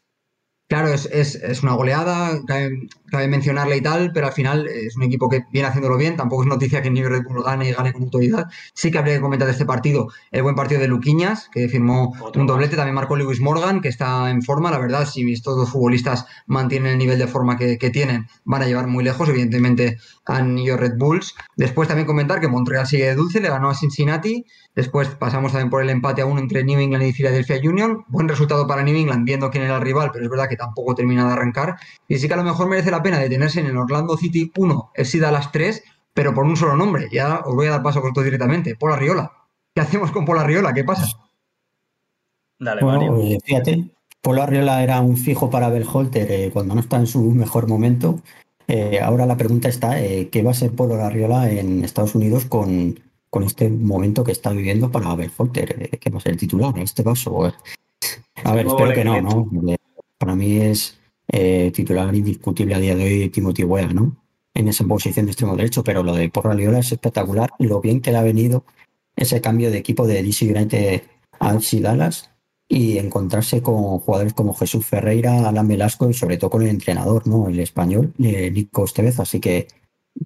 Claro, es, es, es una goleada, cabe, mencionarla y tal, pero al final es un equipo que viene haciéndolo bien. Tampoco es noticia que el Red Bull lo gane y gane con autoridad. Sí que habría que comentar de este partido el buen partido de Luquiñas, que firmó un doblete. También marcó Lewis Morgan, que está en forma. La verdad, si estos dos futbolistas mantienen el nivel de forma que, tienen, van a llevar muy lejos, evidentemente, a New York Red Bulls. Después también comentar que Montreal sigue de dulce, le ganó a Cincinnati. Después pasamos también por el empate a uno entre New England y Philadelphia Union. Buen resultado para New England, viendo quién era el rival, pero es verdad que tampoco termina de arrancar. Y sí que a lo mejor merece la pena detenerse en el Orlando City 1, a las 3, pero por un solo nombre. Ya os voy a dar paso con esto directamente. Pola Riola. ¿Qué hacemos con Pola Riola? ¿Qué pasa? Dale, bueno, eh, fíjate, Pola Riola era un fijo para Belholter eh, cuando no está en su mejor momento. Eh, ahora la pregunta está, ¿qué va a ser Polo Arriola en Estados Unidos con, con este momento que está viviendo para Belholter? ¿Qué va a ser el titular en este caso? A ver, espero que no, ¿no? Para mí es eh, titular indiscutible a día de hoy Timothy Weah, ¿no? En esa posición de extremo derecho, pero lo de Porra Liola es espectacular. Lo bien que le ha venido ese cambio de equipo de DC United a Dallas y encontrarse con jugadores como Jesús Ferreira, Alan Velasco y sobre todo con el entrenador, ¿no? El español, eh, Nico Estevez. Así que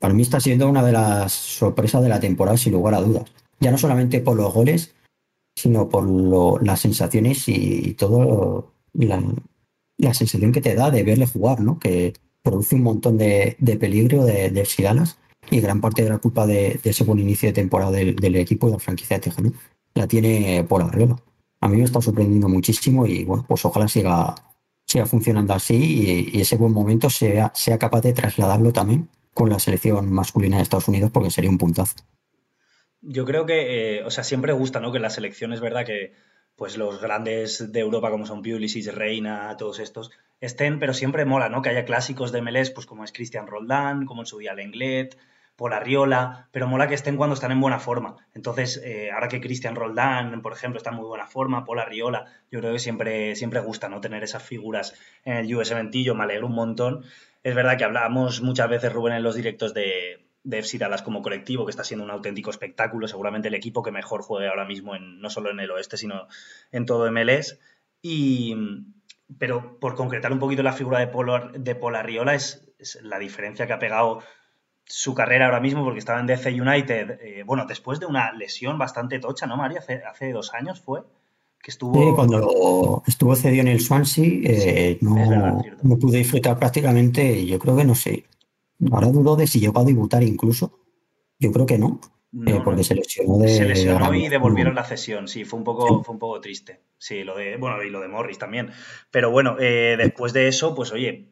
para mí está siendo una de las sorpresas de la temporada, sin lugar a dudas. Ya no solamente por los goles, sino por las sensaciones y todo la, sensación que te da de verle jugar, ¿no? Que produce un montón de, peligro de, de y gran parte de la culpa de, ese buen inicio de temporada del, equipo y de la franquicia de Tejano. la tiene Paul Arriola. A mí me está sorprendiendo muchísimo y bueno, pues ojalá siga, siga funcionando así y, ese buen momento sea, sea capaz de trasladarlo también con la selección masculina de Estados Unidos porque sería un puntazo. Yo creo que, eh, o sea, siempre gusta, ¿no? Que la selección es verdad que pues los grandes de Europa como son Pulisic, Reina, todos estos, estén, pero siempre mola, ¿no? Que haya clásicos de MLS, pues como es Cristian Roldán, como en su día Lenglet, Polarriola, pero mola que estén cuando están en buena forma. Entonces, eh, ahora que Cristian Roldán, por ejemplo, está en muy buena forma, Polarriola, yo creo que siempre, siempre gusta, ¿no? Tener esas figuras en el US Ventillo, me alegro un montón. Es verdad que hablábamos muchas veces, Rubén, en los directos de, de FC Dallas como colectivo, que está siendo un auténtico espectáculo, seguramente el equipo que mejor juegue ahora mismo, en, no solo en el oeste, sino en todo MLS. Y, pero por concretar un poquito la figura de, Polar, de es la diferencia que ha pegado su carrera ahora mismo, porque estaba en DC United, eh, bueno, después de una lesión bastante tocha, ¿no, María? Hace, hace dos años fue. Que estuvo... Sí, cuando estuvo cedido en el Swansea, eh, no, no, pude disfrutar prácticamente, yo creo que no sé. Ahora dudo de si llegó a debutar incluso. Yo creo que no. Eh, porque se lesionó de. Se lesionó y devolvieron la cesión, sí, fue un poco, fue un poco triste. Sí, lo de. Bueno, y lo de Morris también. Pero bueno, después de eso, pues oye,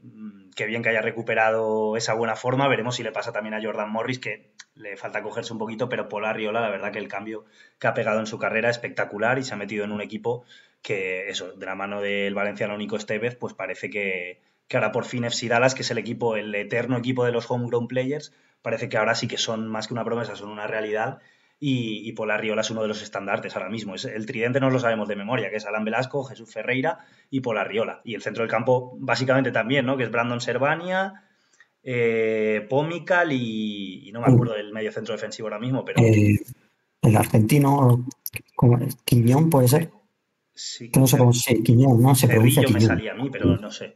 qué bien que haya recuperado esa buena forma. Veremos si le pasa también a Jordan Morris, que le falta cogerse un poquito, pero Polar Riola, la verdad que el cambio que ha pegado en su carrera es espectacular y se ha metido en un equipo que, eso, de la mano del valenciano Nico Estevez, pues parece que, que ahora por fin FC Dallas, que es el equipo, el eterno equipo de los homegrown players, parece que ahora sí que son más que una promesa, son una realidad y, y Riola es uno de los estandartes ahora mismo. Es, el tridente no lo sabemos de memoria, que es Alan Velasco, Jesús Ferreira y Riola. Y el centro del campo básicamente también, ¿no? Que es Brandon Servania, eh, Pomical y, no me acuerdo del medio centro defensivo ahora mismo, pero... Eh, el argentino, ¿cómo es? Quiñón puede ser. Sí, no sé cómo se Quiñón, ¿no? Se pronuncia me salía a mí, pero no sé.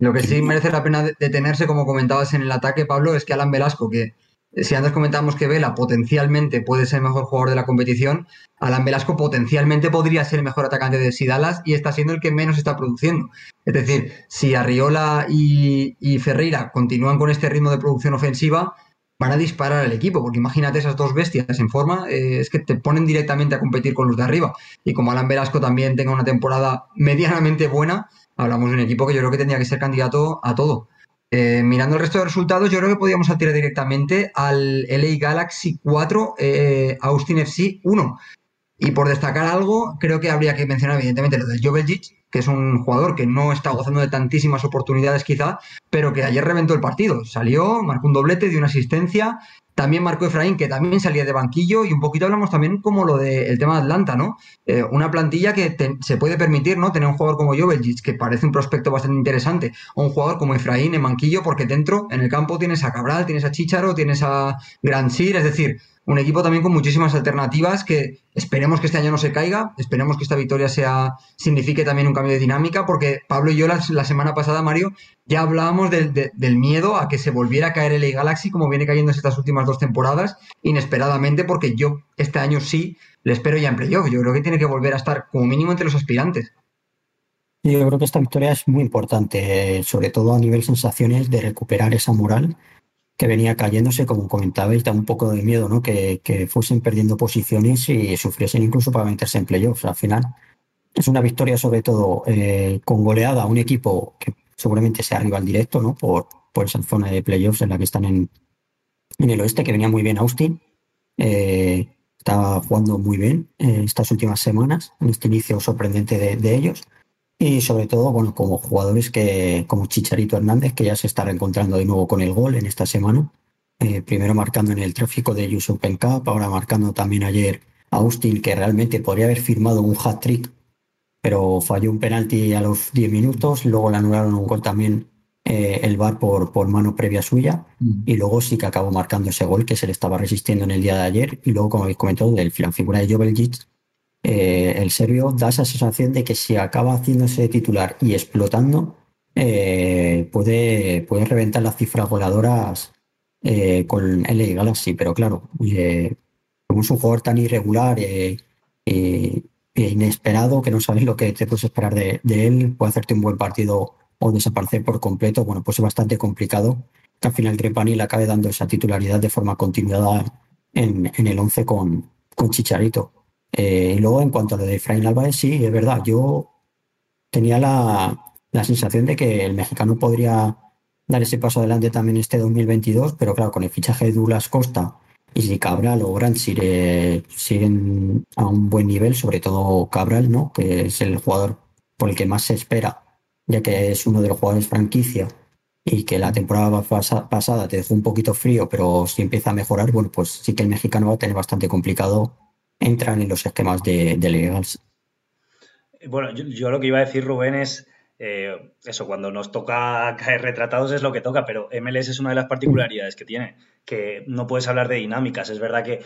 Lo que sí merece la pena detenerse, como comentabas en el ataque, Pablo, es que Alan Velasco, que si antes comentábamos que Vela potencialmente puede ser el mejor jugador de la competición, Alan Velasco potencialmente podría ser el mejor atacante de Sidalas y está siendo el que menos está produciendo. Es decir, si Arriola y, Ferreira continúan con este ritmo de producción ofensiva, van a disparar al equipo, porque imagínate esas dos bestias en forma, eh, es que te ponen directamente a competir con los de arriba. Y como Alan Velasco también tenga una temporada medianamente buena, hablamos de un equipo que yo creo que tendría que ser candidato a todo. Eh, mirando el resto de resultados, yo creo que podríamos atirar directamente al LA Galaxy 4, eh, Austin FC 1. Y por destacar algo, creo que habría que mencionar evidentemente lo del Joveljic, que es un jugador que no está gozando de tantísimas oportunidades quizá, pero que ayer reventó el partido. Salió, marcó un doblete, dio una asistencia también marcó Efraín, que también salía de banquillo, y un poquito hablamos también como lo del tema de Atlanta, ¿no? Eh, una plantilla que se puede permitir, ¿no? Tener un jugador como Joveljic, que parece un prospecto bastante interesante, o un jugador como Efraín en banquillo, porque dentro, en el campo, tienes a Cabral, tienes a Chicharo, tienes a Gran Sir, es decir, un equipo también con muchísimas alternativas que esperemos que este año no se caiga, esperemos que esta victoria sea signifique también un cambio de dinámica, porque Pablo y yo la, semana pasada, Mario, ya hablábamos del miedo a que se volviera a caer el Galaxy como viene cayendo estas últimas dos temporadas, inesperadamente, porque yo este año sí le espero ya en playoff. Yo creo que tiene que volver a estar como mínimo entre los aspirantes. Yo creo que esta victoria es muy importante, sobre todo a nivel sensaciones de recuperar esa moral que venía cayéndose, como comentabais, da un poco de miedo, ¿no? Que, fuesen perdiendo posiciones y sufriesen incluso para meterse en playoffs. Al final, es una victoria sobre todo eh, con goleada a un equipo que seguramente sea rival directo, ¿no? Por, por esa zona de playoffs en la que están en, en el oeste, que venía muy bien Austin. Eh, estaba jugando muy bien eh, estas últimas semanas, en este inicio sorprendente de ellos. Y sobre todo, bueno, como jugadores que, como Chicharito Hernández, que ya se está reencontrando de nuevo con el gol en esta semana. Eh, primero marcando en el tráfico de US Open Cup, ahora marcando también ayer Austin, que realmente podría haber firmado un hat-trick, pero falló un penalti a los 10 minutos, luego le anularon un gol también eh, el VAR por, por mano previa suya, mm. y luego sí que acabó marcando ese gol que se le estaba resistiendo en el día de ayer, y luego, como habéis comentado, la figura de Joveljic, eh, el serbio da esa sensación de que si acaba haciéndose titular y explotando, eh, puede, puede reventar las cifras voladoras eh, con LA Galaxy, pero claro, como es un jugador tan irregular e inesperado que no sabes lo que te puedes esperar de, él, puede hacerte un buen partido o desaparecer por completo, bueno, pues es bastante complicado que al final Grepani le acabe dando esa titularidad de forma continuada en, el 11 con, con Chicharito. Eh, y luego, en cuanto a lo de Efraín Álvarez, sí, es verdad. Yo tenía la, la sensación de que el mexicano podría dar ese paso adelante también este 2022, pero claro, con el fichaje de Douglas Costa y si Cabral o Grant siguen a un buen nivel, sobre todo Cabral, ¿no? que es el jugador por el que más se espera, ya que es uno de los jugadores franquicia y que la temporada pasada te dejó un poquito frío, pero si empieza a mejorar, bueno, pues sí que el mexicano va a tener bastante complicado entrar en los esquemas de, de legals. Bueno, yo, lo que iba a decir, Rubén, es eh, eso, cuando nos toca caer retratados es lo que toca, pero MLS es una de las particularidades que tiene, que no puedes hablar de dinámicas. Es verdad que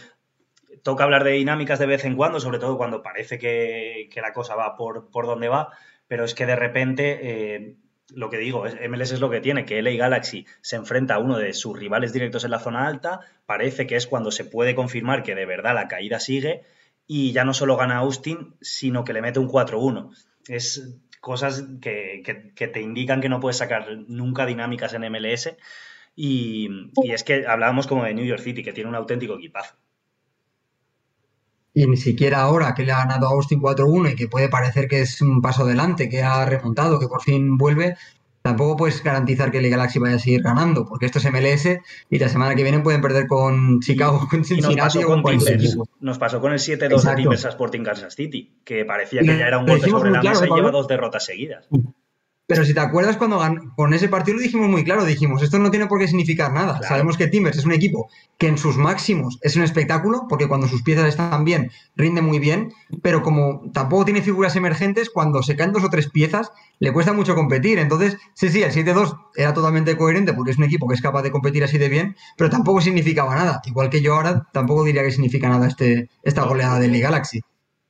toca hablar de dinámicas de vez en cuando, sobre todo cuando parece que, la cosa va por, por, donde va, pero es que de repente, eh, lo que digo, MLS es lo que tiene, que LA Galaxy se enfrenta a uno de sus rivales directos en la zona alta, parece que es cuando se puede confirmar que de verdad la caída sigue, y ya no solo gana Austin, sino que le mete un 4-1. Es cosas que, te indican que no puedes sacar nunca dinámicas en MLS. Y, es que hablábamos como de New York City, que tiene un auténtico equipazo. Y ni siquiera ahora que le ha ganado a Austin 4-1 y que puede parecer que es un paso adelante, que ha remontado, que por fin vuelve, tampoco puedes garantizar que el Galaxy vaya a seguir ganando, porque esto es MLS y la semana que viene pueden perder con Chicago, con Cincinnati o con Nos pasó con el 7-2 de Timbers a Sporting Kansas City, que parecía que ya era un golpe sobre la mesa y lleva dos derrotas seguidas. Pero si te acuerdas cuando con ese partido lo dijimos muy claro, dijimos, esto no tiene por qué significar nada. Sabemos que Timbers es un equipo que en sus máximos es un espectáculo, porque cuando sus piezas están bien, rinde muy bien, pero como tampoco tiene figuras emergentes, cuando se caen dos o tres piezas, le cuesta mucho competir. Entonces, sí, sí, el 7-2 era totalmente coherente porque es un equipo que es capaz de competir así de bien, pero tampoco significaba nada. Igual que yo ahora tampoco diría que significa nada este, esta goleada del Galaxy.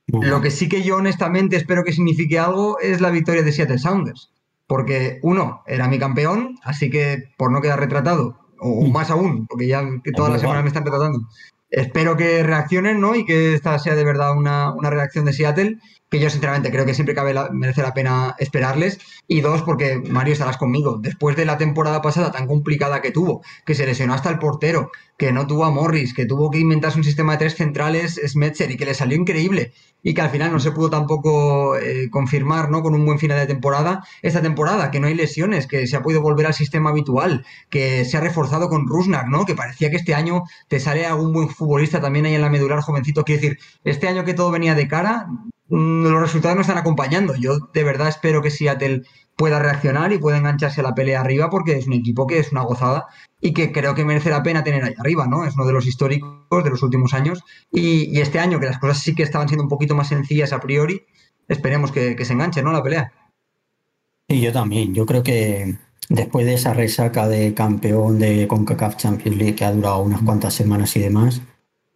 Lo que sí que yo honestamente espero que signifique algo es la victoria de Seattle Sounders porque uno, era mi campeón, así que por no quedar retratado, o mm. más aún, porque ya que todas las semanas me están retratando, espero que reaccionen, ¿no? Y que esta sea de verdad una, una reacción de Seattle que yo sinceramente creo que siempre cabe merece la pena esperarles. Y dos, porque Mario estarás conmigo. Después de la temporada pasada tan complicada que tuvo, que se lesionó hasta el portero, que no tuvo a Morris, que tuvo que inventarse un sistema de tres centrales Smetzer y que le salió increíble y que al final no se pudo tampoco eh, confirmar ¿no? con un buen final de temporada. Esta temporada, que no hay lesiones, que se ha podido volver al sistema habitual, que se ha reforzado con Rusnak, ¿no? que parecía que este año te sale algún buen futbolista también ahí en la medular jovencito. Quiero decir, este año que todo venía de cara, los resultados no están acompañando. Yo de verdad espero que Seattle pueda reaccionar y pueda engancharse a la pelea arriba porque es un equipo que es una gozada y que creo que merece la pena tener ahí arriba, ¿no? Es uno de los históricos de los últimos años y, este año que las cosas sí que estaban siendo un poquito más sencillas a priori, esperemos que, se enganche, ¿no? La pelea. Y yo también, yo creo que después de esa resaca de campeón de CONCACAF Champions League que ha durado unas cuantas semanas y demás,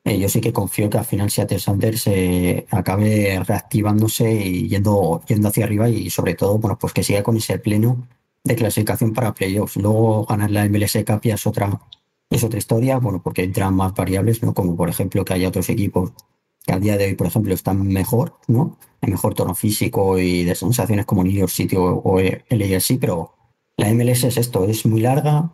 eh, yo sí que confío que al final Seattle Sanders eh, acabe reactivándose y yendo, yendo hacia arriba y sobre todo, bueno, pues que siga con ese pleno de clasificación para playoffs. Luego ganar la MLS Cup ya es otra, es otra historia, bueno, porque entran más variables, ¿no? Como por ejemplo que haya otros equipos que al día de hoy, por ejemplo, están mejor, ¿no? En mejor tono físico y de sensaciones como New York City o, o el AFC, pero la MLS es esto, es muy larga,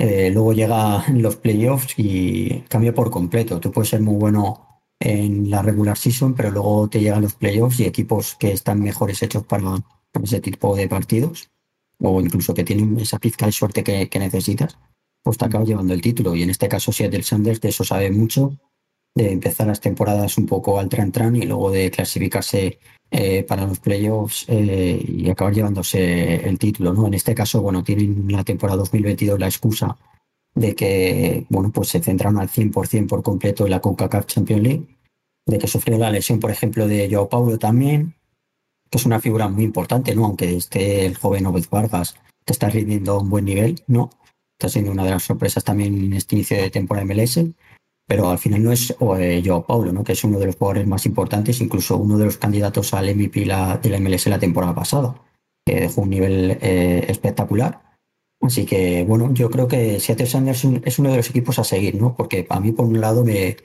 eh, luego llega los playoffs y cambia por completo. Tú puedes ser muy bueno en la regular season, pero luego te llegan los playoffs y equipos que están mejores hechos para, ese tipo de partidos, o incluso que tienen esa pizca de suerte que, necesitas, pues te acabas llevando el título. Y en este caso, Seattle Sanders de eso sabe mucho, de empezar las temporadas un poco al tran-tran y luego de clasificarse eh, para los playoffs eh, y acabar llevándose el título, ¿no? En este caso, bueno, tienen la temporada 2022 la excusa de que, bueno, pues se centraron al 100% por completo en la CONCACAF Champions League, de que sufrió la lesión, por ejemplo, de Joao Paulo también, que es una figura muy importante, ¿no? Aunque esté el joven Obed Vargas, que está rindiendo a un buen nivel, ¿no? Está siendo una de las sorpresas también en este inicio de temporada MLS pero al final no es eh, Joao Paulo, ¿no? que es uno de los jugadores más importantes, incluso uno de los candidatos al MVP la, de la MLS la temporada pasada, que dejó un nivel eh, espectacular. Así que, bueno, yo creo que Seattle Sanders es uno de los equipos a seguir, ¿no? Porque a mí, por un lado, me,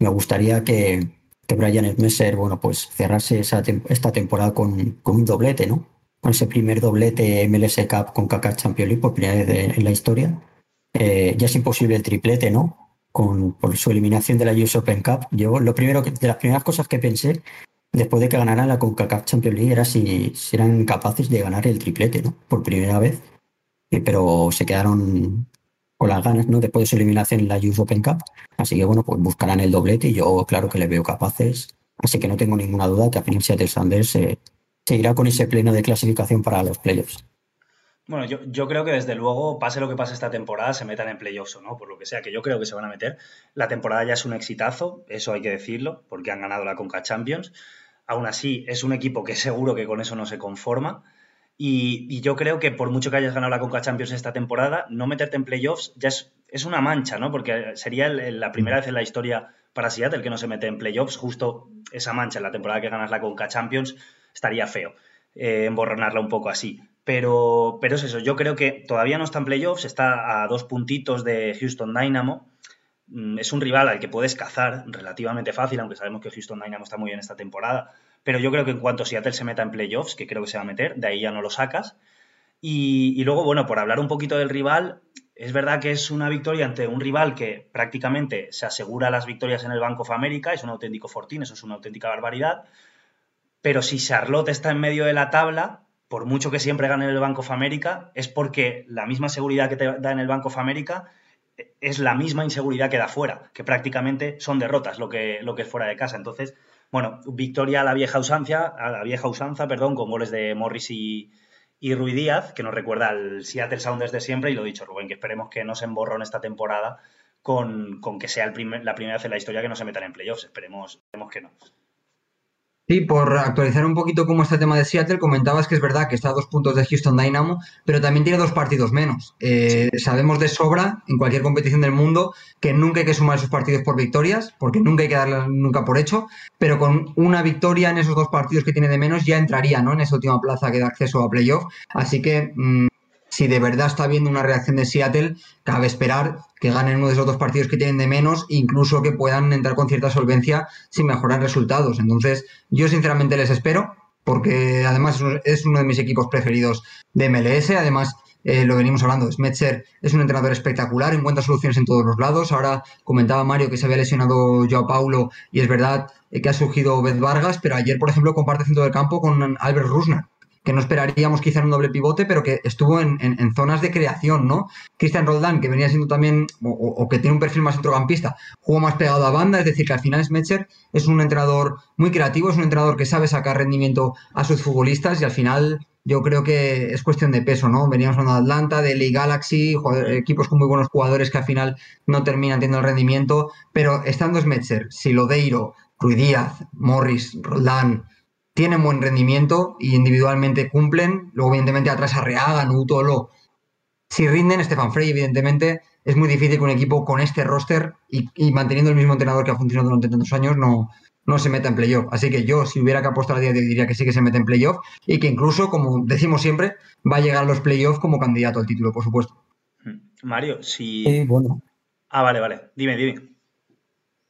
me gustaría que, que Brian Messer, bueno, pues cerrase esa, esta temporada con, con, un doblete, ¿no? Con ese primer doblete MLS Cup con Kaká Champions League por primera vez en la historia. Eh, ya es imposible el triplete, ¿no? Con, por su eliminación de la US Open Cup. Yo lo primero que, de las primeras cosas que pensé después de que ganaran la CONCACAF Champions League era si, eran capaces de ganar el triplete, ¿no? Por primera vez. Eh, pero se quedaron con las ganas, ¿no? Después de su eliminación en la US Open Cup. Así que bueno, pues buscarán el doblete y yo claro que les veo capaces. Así que no tengo ninguna duda que a final Seattle Sanders eh, seguirá con ese pleno de clasificación para los playoffs. Bueno, yo, creo que desde luego, pase lo que pase esta temporada, se metan en playoffs o no, por lo que sea, que yo creo que se van a meter. La temporada ya es un exitazo, eso hay que decirlo, porque han ganado la Conca Champions. Aún así, es un equipo que seguro que con eso no se conforma. Y, yo creo que por mucho que hayas ganado la Conca Champions esta temporada, no meterte en playoffs ya es, es una mancha, ¿no? Porque sería la primera vez en la historia para Seattle que no se mete en playoffs, justo esa mancha en la temporada que ganas la Conca Champions estaría feo eh, emborronarla un poco así. Pero, pero es eso, yo creo que todavía no está en playoffs, está a dos puntitos de Houston Dynamo. Mm, es un rival al que puedes cazar relativamente fácil, aunque sabemos que Houston Dynamo está muy bien esta temporada. Pero yo creo que en cuanto Seattle se meta en playoffs, que creo que se va a meter, de ahí ya no lo sacas. Y, luego, bueno, por hablar un poquito del rival, es verdad que es una victoria ante un rival que prácticamente se asegura las victorias en el Bank of America, es un auténtico fortín, eso es una auténtica barbaridad. Pero si Charlotte está en medio de la tabla, por mucho que siempre gane el Bank of America, es porque la misma seguridad que te da en el Bank of America es la misma inseguridad que da fuera, que prácticamente son derrotas lo que, es fuera de casa. Entonces, bueno, victoria a la vieja usanza, a la vieja usanza, perdón, con goles de Morris y, y Rui Díaz, que nos recuerda al Seattle Sounders de siempre, y lo dicho, Rubén, que esperemos que no se emborrone esta temporada con, que sea la primera vez en la historia que no se metan en playoffs. Esperemos, esperemos que no. Sí, por actualizar un poquito cómo está el tema de Seattle, comentabas que es verdad que está a dos puntos de Houston Dynamo, pero también tiene dos partidos menos. Eh, sabemos de sobra, en cualquier competición del mundo, que nunca hay que sumar esos partidos por victorias, porque nunca hay que darlas nunca por hecho, pero con una victoria en esos dos partidos que tiene de menos ya entraría ¿no? en esa última plaza que da acceso a playoff. Así que mm, si de verdad está habiendo una reacción de Seattle, cabe esperar que ganen uno de esos dos partidos que tienen de menos, incluso que puedan entrar con cierta solvencia sin mejorar resultados. Entonces, yo sinceramente les espero, porque además es uno de mis equipos preferidos de MLS. Además, eh, lo venimos hablando, Smetzer es un entrenador espectacular, encuentra soluciones en todos los lados. Ahora comentaba Mario que se había lesionado Joao Paulo y es verdad eh, que ha surgido Beth Vargas, pero ayer, por ejemplo, comparte centro del campo con Albert Rusnak que no esperaríamos quizá en un doble pivote, pero que estuvo en, zonas de creación, ¿no? Cristian Roldán, que venía siendo también, o, que tiene un perfil más centrocampista, jugó más pegado a banda, es decir, que al final Smetcher es un entrenador muy creativo, es un entrenador que sabe sacar rendimiento a sus futbolistas y al final yo creo que es cuestión de peso, ¿no? Veníamos hablando de Atlanta, de Lee Galaxy, equipos con muy buenos jugadores que al final no terminan teniendo el rendimiento, pero estando Smetcher, Silodeiro, Ruiz Díaz, Morris, Roldán, tienen buen rendimiento y individualmente cumplen. Luego, evidentemente, atrás Arreaga, Nutolo. Si rinden, Stefan Frey, evidentemente, es muy difícil que un equipo con este roster y, manteniendo el mismo entrenador que ha funcionado durante tantos años no, no se meta en playoff. Así que yo, si hubiera que apostar a día de hoy, diría que sí que se mete en playoff y que incluso, como decimos siempre, va a llegar a los playoffs como candidato al título, por supuesto. Mario, si. bueno. Ah, vale, vale. Dime, dime.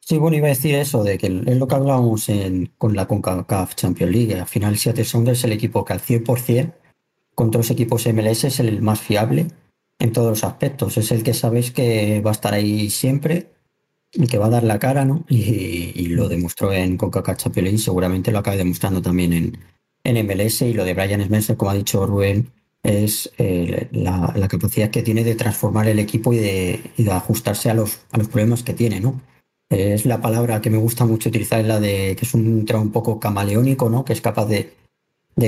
Sí, bueno, iba a decir eso, de que es lo que hablábamos con la CONCACAF Champions League. Al final, Seattle Sounders es el equipo que al 100% contra los equipos MLS es el más fiable en todos los aspectos. Es el que sabes que va a estar ahí siempre y que va a dar la cara, ¿no? Y, lo demostró en CONCACAF Champions League y seguramente lo acabe demostrando también en, en MLS. Y lo de Brian Spencer, como ha dicho Rubén, es eh, la, capacidad que tiene de transformar el equipo y de, ajustarse a los problemas que tiene, ¿no? Es la palabra que me gusta mucho utilizar, es la de que es un entrenador un poco camaleónico, ¿no? Que es capaz de,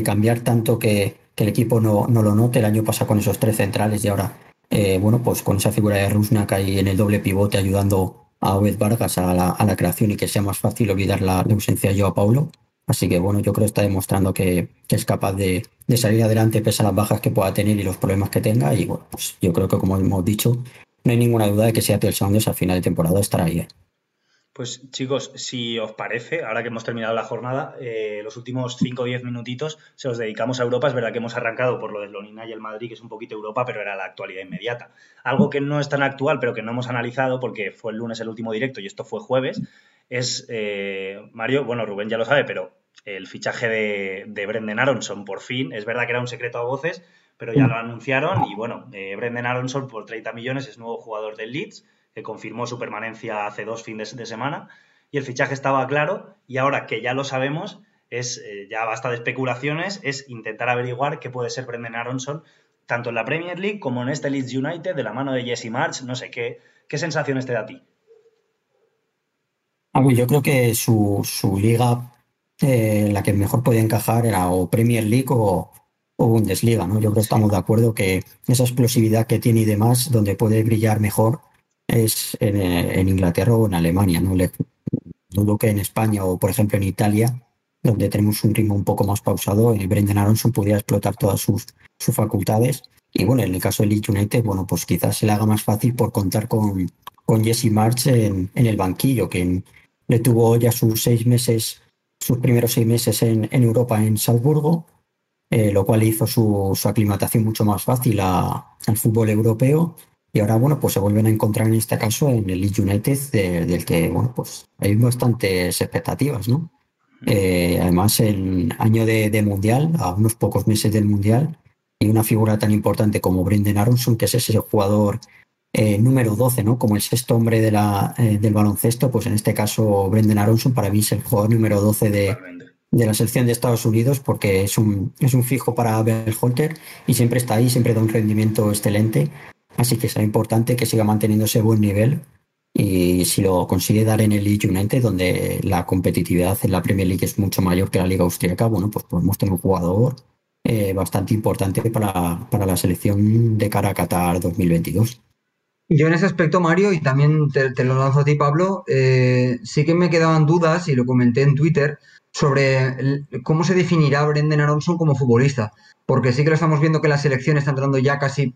cambiar tanto que, el equipo no, lo note. El año pasado con esos tres centrales y ahora, eh, bueno, pues con esa figura de Rusnak ahí en el doble pivote ayudando a Obed Vargas a la, creación y que sea más fácil olvidar la, ausencia de Joao Paulo. Así que bueno, yo creo que está demostrando que, es capaz de, salir adelante pese a las bajas que pueda tener y los problemas que tenga. Y bueno, pues yo creo que como hemos dicho, no hay ninguna duda de que Seattle Sounders al final de temporada estará ahí. ¿eh? Pues chicos, si os parece, ahora que hemos terminado la jornada, eh, los últimos 5 o 10 minutitos se los dedicamos a Europa. Es verdad que hemos arrancado por lo del Lonina y el Madrid, que es un poquito Europa, pero era la actualidad inmediata. Algo que no es tan actual, pero que no hemos analizado porque fue el lunes el último directo y esto fue jueves, es, eh, Mario, bueno, Rubén ya lo sabe, pero el fichaje de, de, Brendan Aronson por fin. Es verdad que era un secreto a voces, pero ya lo anunciaron y bueno, eh, Brendan Aronson por 30 millones es nuevo jugador del Leeds que confirmó su permanencia hace dos fines de semana y el fichaje estaba claro y ahora que ya lo sabemos, es eh, ya basta de especulaciones, es intentar averiguar qué puede ser Brendan Aronson tanto en la Premier League como en este Leeds United de la mano de Jesse March, no sé, ¿qué, qué sensaciones te da a ti? yo creo que su, liga, eh, la que mejor podía encajar era o Premier League o, Bundesliga, ¿no? Yo creo que estamos de acuerdo que esa explosividad que tiene y demás, donde puede brillar mejor, es en, eh, Inglaterra o en Alemania, ¿no? Dudo que en España o, por ejemplo, en Italia, donde tenemos un ritmo un poco más pausado, el Brendan Aronson pudiera explotar todas sus, sus facultades. Y bueno, en el caso de Leeds United, bueno, pues quizás se le haga más fácil por contar con, con Jesse March en, en el banquillo, que le tuvo ya sus seis meses, sus primeros seis meses en, Europa, en Salzburgo, eh, lo cual hizo su, aclimatación mucho más fácil al fútbol europeo. Y ahora, bueno, pues se vuelven a encontrar en este caso en el Leeds United, del que, bueno, pues hay bastantes expectativas, ¿no? Eh, además, el año de, Mundial, a unos pocos meses del Mundial, y una figura tan importante como Brendan Aronson, que es ese jugador eh, número 12, ¿no? Como el sexto hombre de la, eh, del baloncesto, pues en este caso Brendan Aronson para mí es el jugador número 12 de, de, la selección de Estados Unidos porque es un, es un fijo para Holter y siempre está ahí, siempre da un rendimiento excelente. Así que será importante que siga manteniendo ese buen nivel y si lo consigue dar en el League United, donde la competitividad en la Premier League es mucho mayor que la Liga Austríaca, bueno, pues podemos tener un jugador eh, bastante importante para, para la selección de cara a Qatar 2022. Yo en ese aspecto, Mario, y también te, lo lanzo a ti, Pablo, eh, sí que me quedaban dudas, y lo comenté en Twitter, sobre cómo se definirá Brendan Aronson como futbolista. Porque sí que lo estamos viendo que la selección está entrando ya casi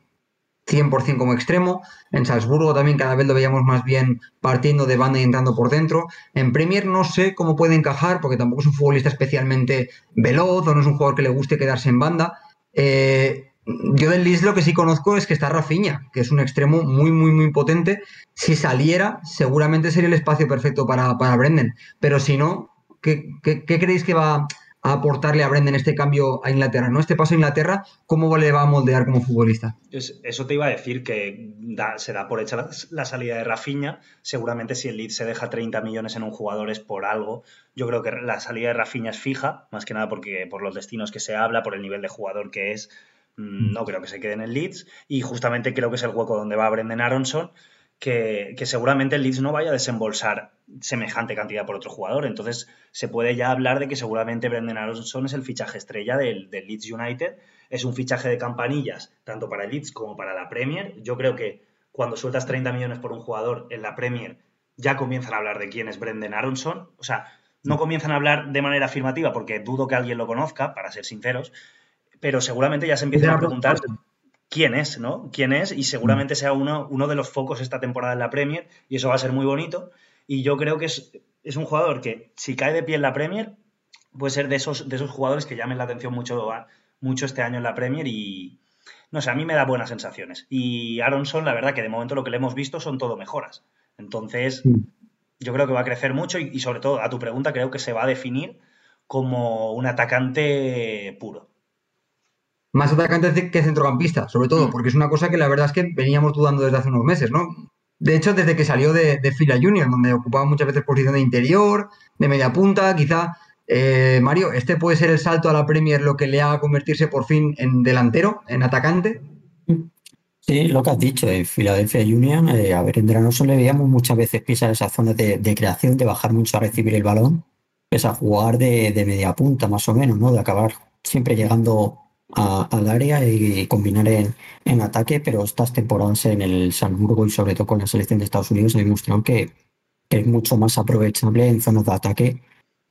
100% como extremo. En Salzburgo también cada vez lo veíamos más bien partiendo de banda y entrando por dentro. En Premier no sé cómo puede encajar, porque tampoco es un futbolista especialmente veloz o no es un jugador que le guste quedarse en banda. Eh, yo del Leeds lo que sí conozco es que está Rafinha, que es un extremo muy, muy, muy potente. Si saliera, seguramente sería el espacio perfecto para, para Brendan. Pero si no, ¿qué, creéis que va a aportarle a Brendan este cambio a Inglaterra? ¿no? Este paso a Inglaterra, ¿cómo le va a moldear como futbolista? Eso te iba a decir que se da por hecha la, salida de Rafinha. Seguramente si el Leeds se deja 30 millones en un jugador es por algo. Yo creo que la salida de Rafinha es fija, más que nada porque por los destinos que se habla, por el nivel de jugador que es Mm, no creo que se quede en el Leeds y justamente creo que es el hueco donde va Brendan Aronson, que, seguramente el Leeds no vaya a desembolsar semejante cantidad por otro jugador. Entonces se puede ya hablar de que seguramente Brendan Aronson es el fichaje estrella del, Leeds United. Es un fichaje de campanillas tanto para el Leeds como para la Premier. Yo creo que cuando sueltas 30 millones por un jugador en la Premier ya comienzan a hablar de quién es Brendan Aronson. O sea, no comienzan a hablar de manera afirmativa porque dudo que alguien lo conozca, para ser sinceros, pero seguramente ya se empiezan a preguntar quién es, ¿no? ¿Quién es? Y seguramente sea uno, uno de los focos esta temporada en la Premier y eso va a ser muy bonito. Y yo creo que es, es un jugador que si cae de pie en la Premier puede ser de esos, de esos jugadores que llamen la atención mucho, mucho este año en la Premier y, no sé, a mí me da buenas sensaciones. Y Aronson, la verdad que de momento lo que le hemos visto son todo mejoras. Entonces, yo creo que va a crecer mucho y, sobre todo, a tu pregunta, creo que se va a definir como un atacante puro más atacante que centrocampista, sobre todo, mm. porque es una cosa que la verdad es que veníamos dudando desde hace unos meses, ¿no? De hecho, desde que salió de, de Fila Junior, donde ocupaba muchas veces posición de interior, de media punta, quizá. Eh, Mario, ¿este puede ser el salto a la Premier lo que le haga convertirse por fin en delantero, en atacante? Sí, lo que has dicho, en Philadelphia Union, eh, a ver, en Dranoso le veíamos muchas veces pisar esa zona de, creación, de bajar mucho a recibir el balón, es a jugar de, de media punta, más o menos, ¿no? De acabar siempre llegando al área y combinar en, ataque, pero estas temporadas en el Salzburgo y sobre todo con la selección de Estados Unidos ha demostrado que, es mucho más aprovechable en zonas de ataque.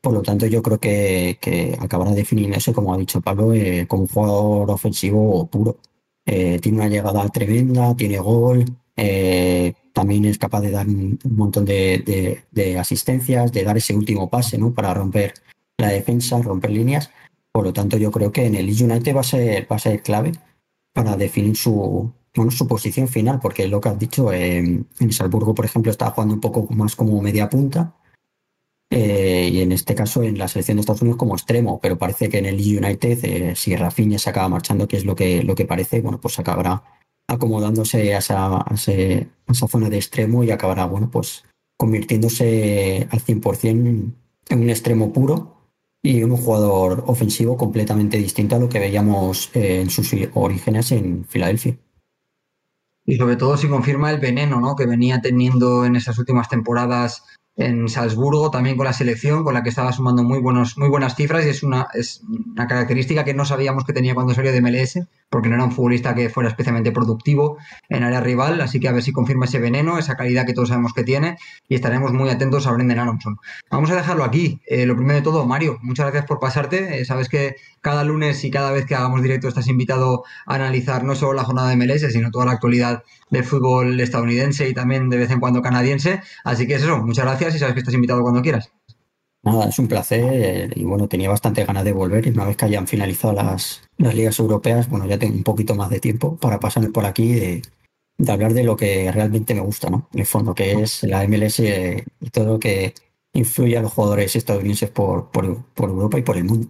Por lo tanto, yo creo que, que acabará definiéndose, como ha dicho Pablo, eh, como un jugador ofensivo puro. Eh, tiene una llegada tremenda, tiene gol, eh, también es capaz de dar un, montón de, de, asistencias, de dar ese último pase ¿no? para romper la defensa, romper líneas. Por lo tanto, yo creo que en el United va a ser, va a ser clave para definir su, su posición final, porque lo que has dicho, eh, en Salzburgo, por ejemplo, está jugando un poco más como media punta. Eh, y en este caso en la selección de Estados Unidos como extremo, pero parece que en el United, eh, si Rafinha se acaba marchando, que es lo que, lo que parece, bueno, pues acabará acomodándose a esa, esa, zona de extremo y acabará, bueno, pues convirtiéndose al 100% en un extremo puro y un jugador ofensivo completamente distinto a lo que veíamos en sus orígenes en Filadelfia. Y sobre todo si confirma el veneno ¿no? que venía teniendo en esas últimas temporadas en Salzburgo, también con la selección, con la que estaba sumando muy, buenos, muy buenas cifras y es una, es una característica que no sabíamos que tenía cuando salió de MLS, porque no era un futbolista que fuera especialmente productivo en área rival, así que a ver si confirma ese veneno, esa calidad que todos sabemos que tiene y estaremos muy atentos a Brendan Aronson. Vamos a dejarlo aquí. Eh, lo primero de todo, Mario, muchas gracias por pasarte. Eh, sabes que cada lunes y cada vez que hagamos directo estás invitado a analizar no solo la jornada de MLS, sino toda la actualidad del fútbol estadounidense y también de vez en cuando canadiense. Así que es eso, muchas gracias y sabes que estás invitado cuando quieras. Nada, es un placer y bueno, tenía bastante ganas de volver y una vez que hayan finalizado las, las ligas europeas, bueno, ya tengo un poquito más de tiempo para pasarme por aquí de, de hablar de lo que realmente me gusta, ¿no? En el fondo, que es la MLS y todo lo que influye a los jugadores estadounidenses por, por, por Europa y por el mundo.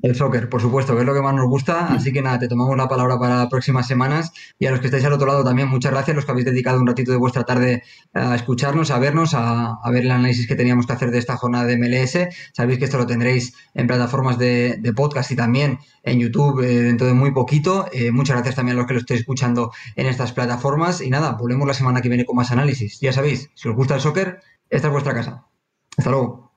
El soccer, por supuesto, que es lo que más nos gusta. Así que nada, te tomamos la palabra para próximas semanas. Y a los que estáis al otro lado también, muchas gracias, los que habéis dedicado un ratito de vuestra tarde a escucharnos, a vernos, a, ver el análisis que teníamos que hacer de esta jornada de MLS. Sabéis que esto lo tendréis en plataformas de, podcast y también en YouTube eh, dentro de muy poquito. Eh, muchas gracias también a los que lo estéis escuchando en estas plataformas. Y nada, volvemos la semana que viene con más análisis. Ya sabéis, si os gusta el soccer, esta es vuestra casa. Hasta luego.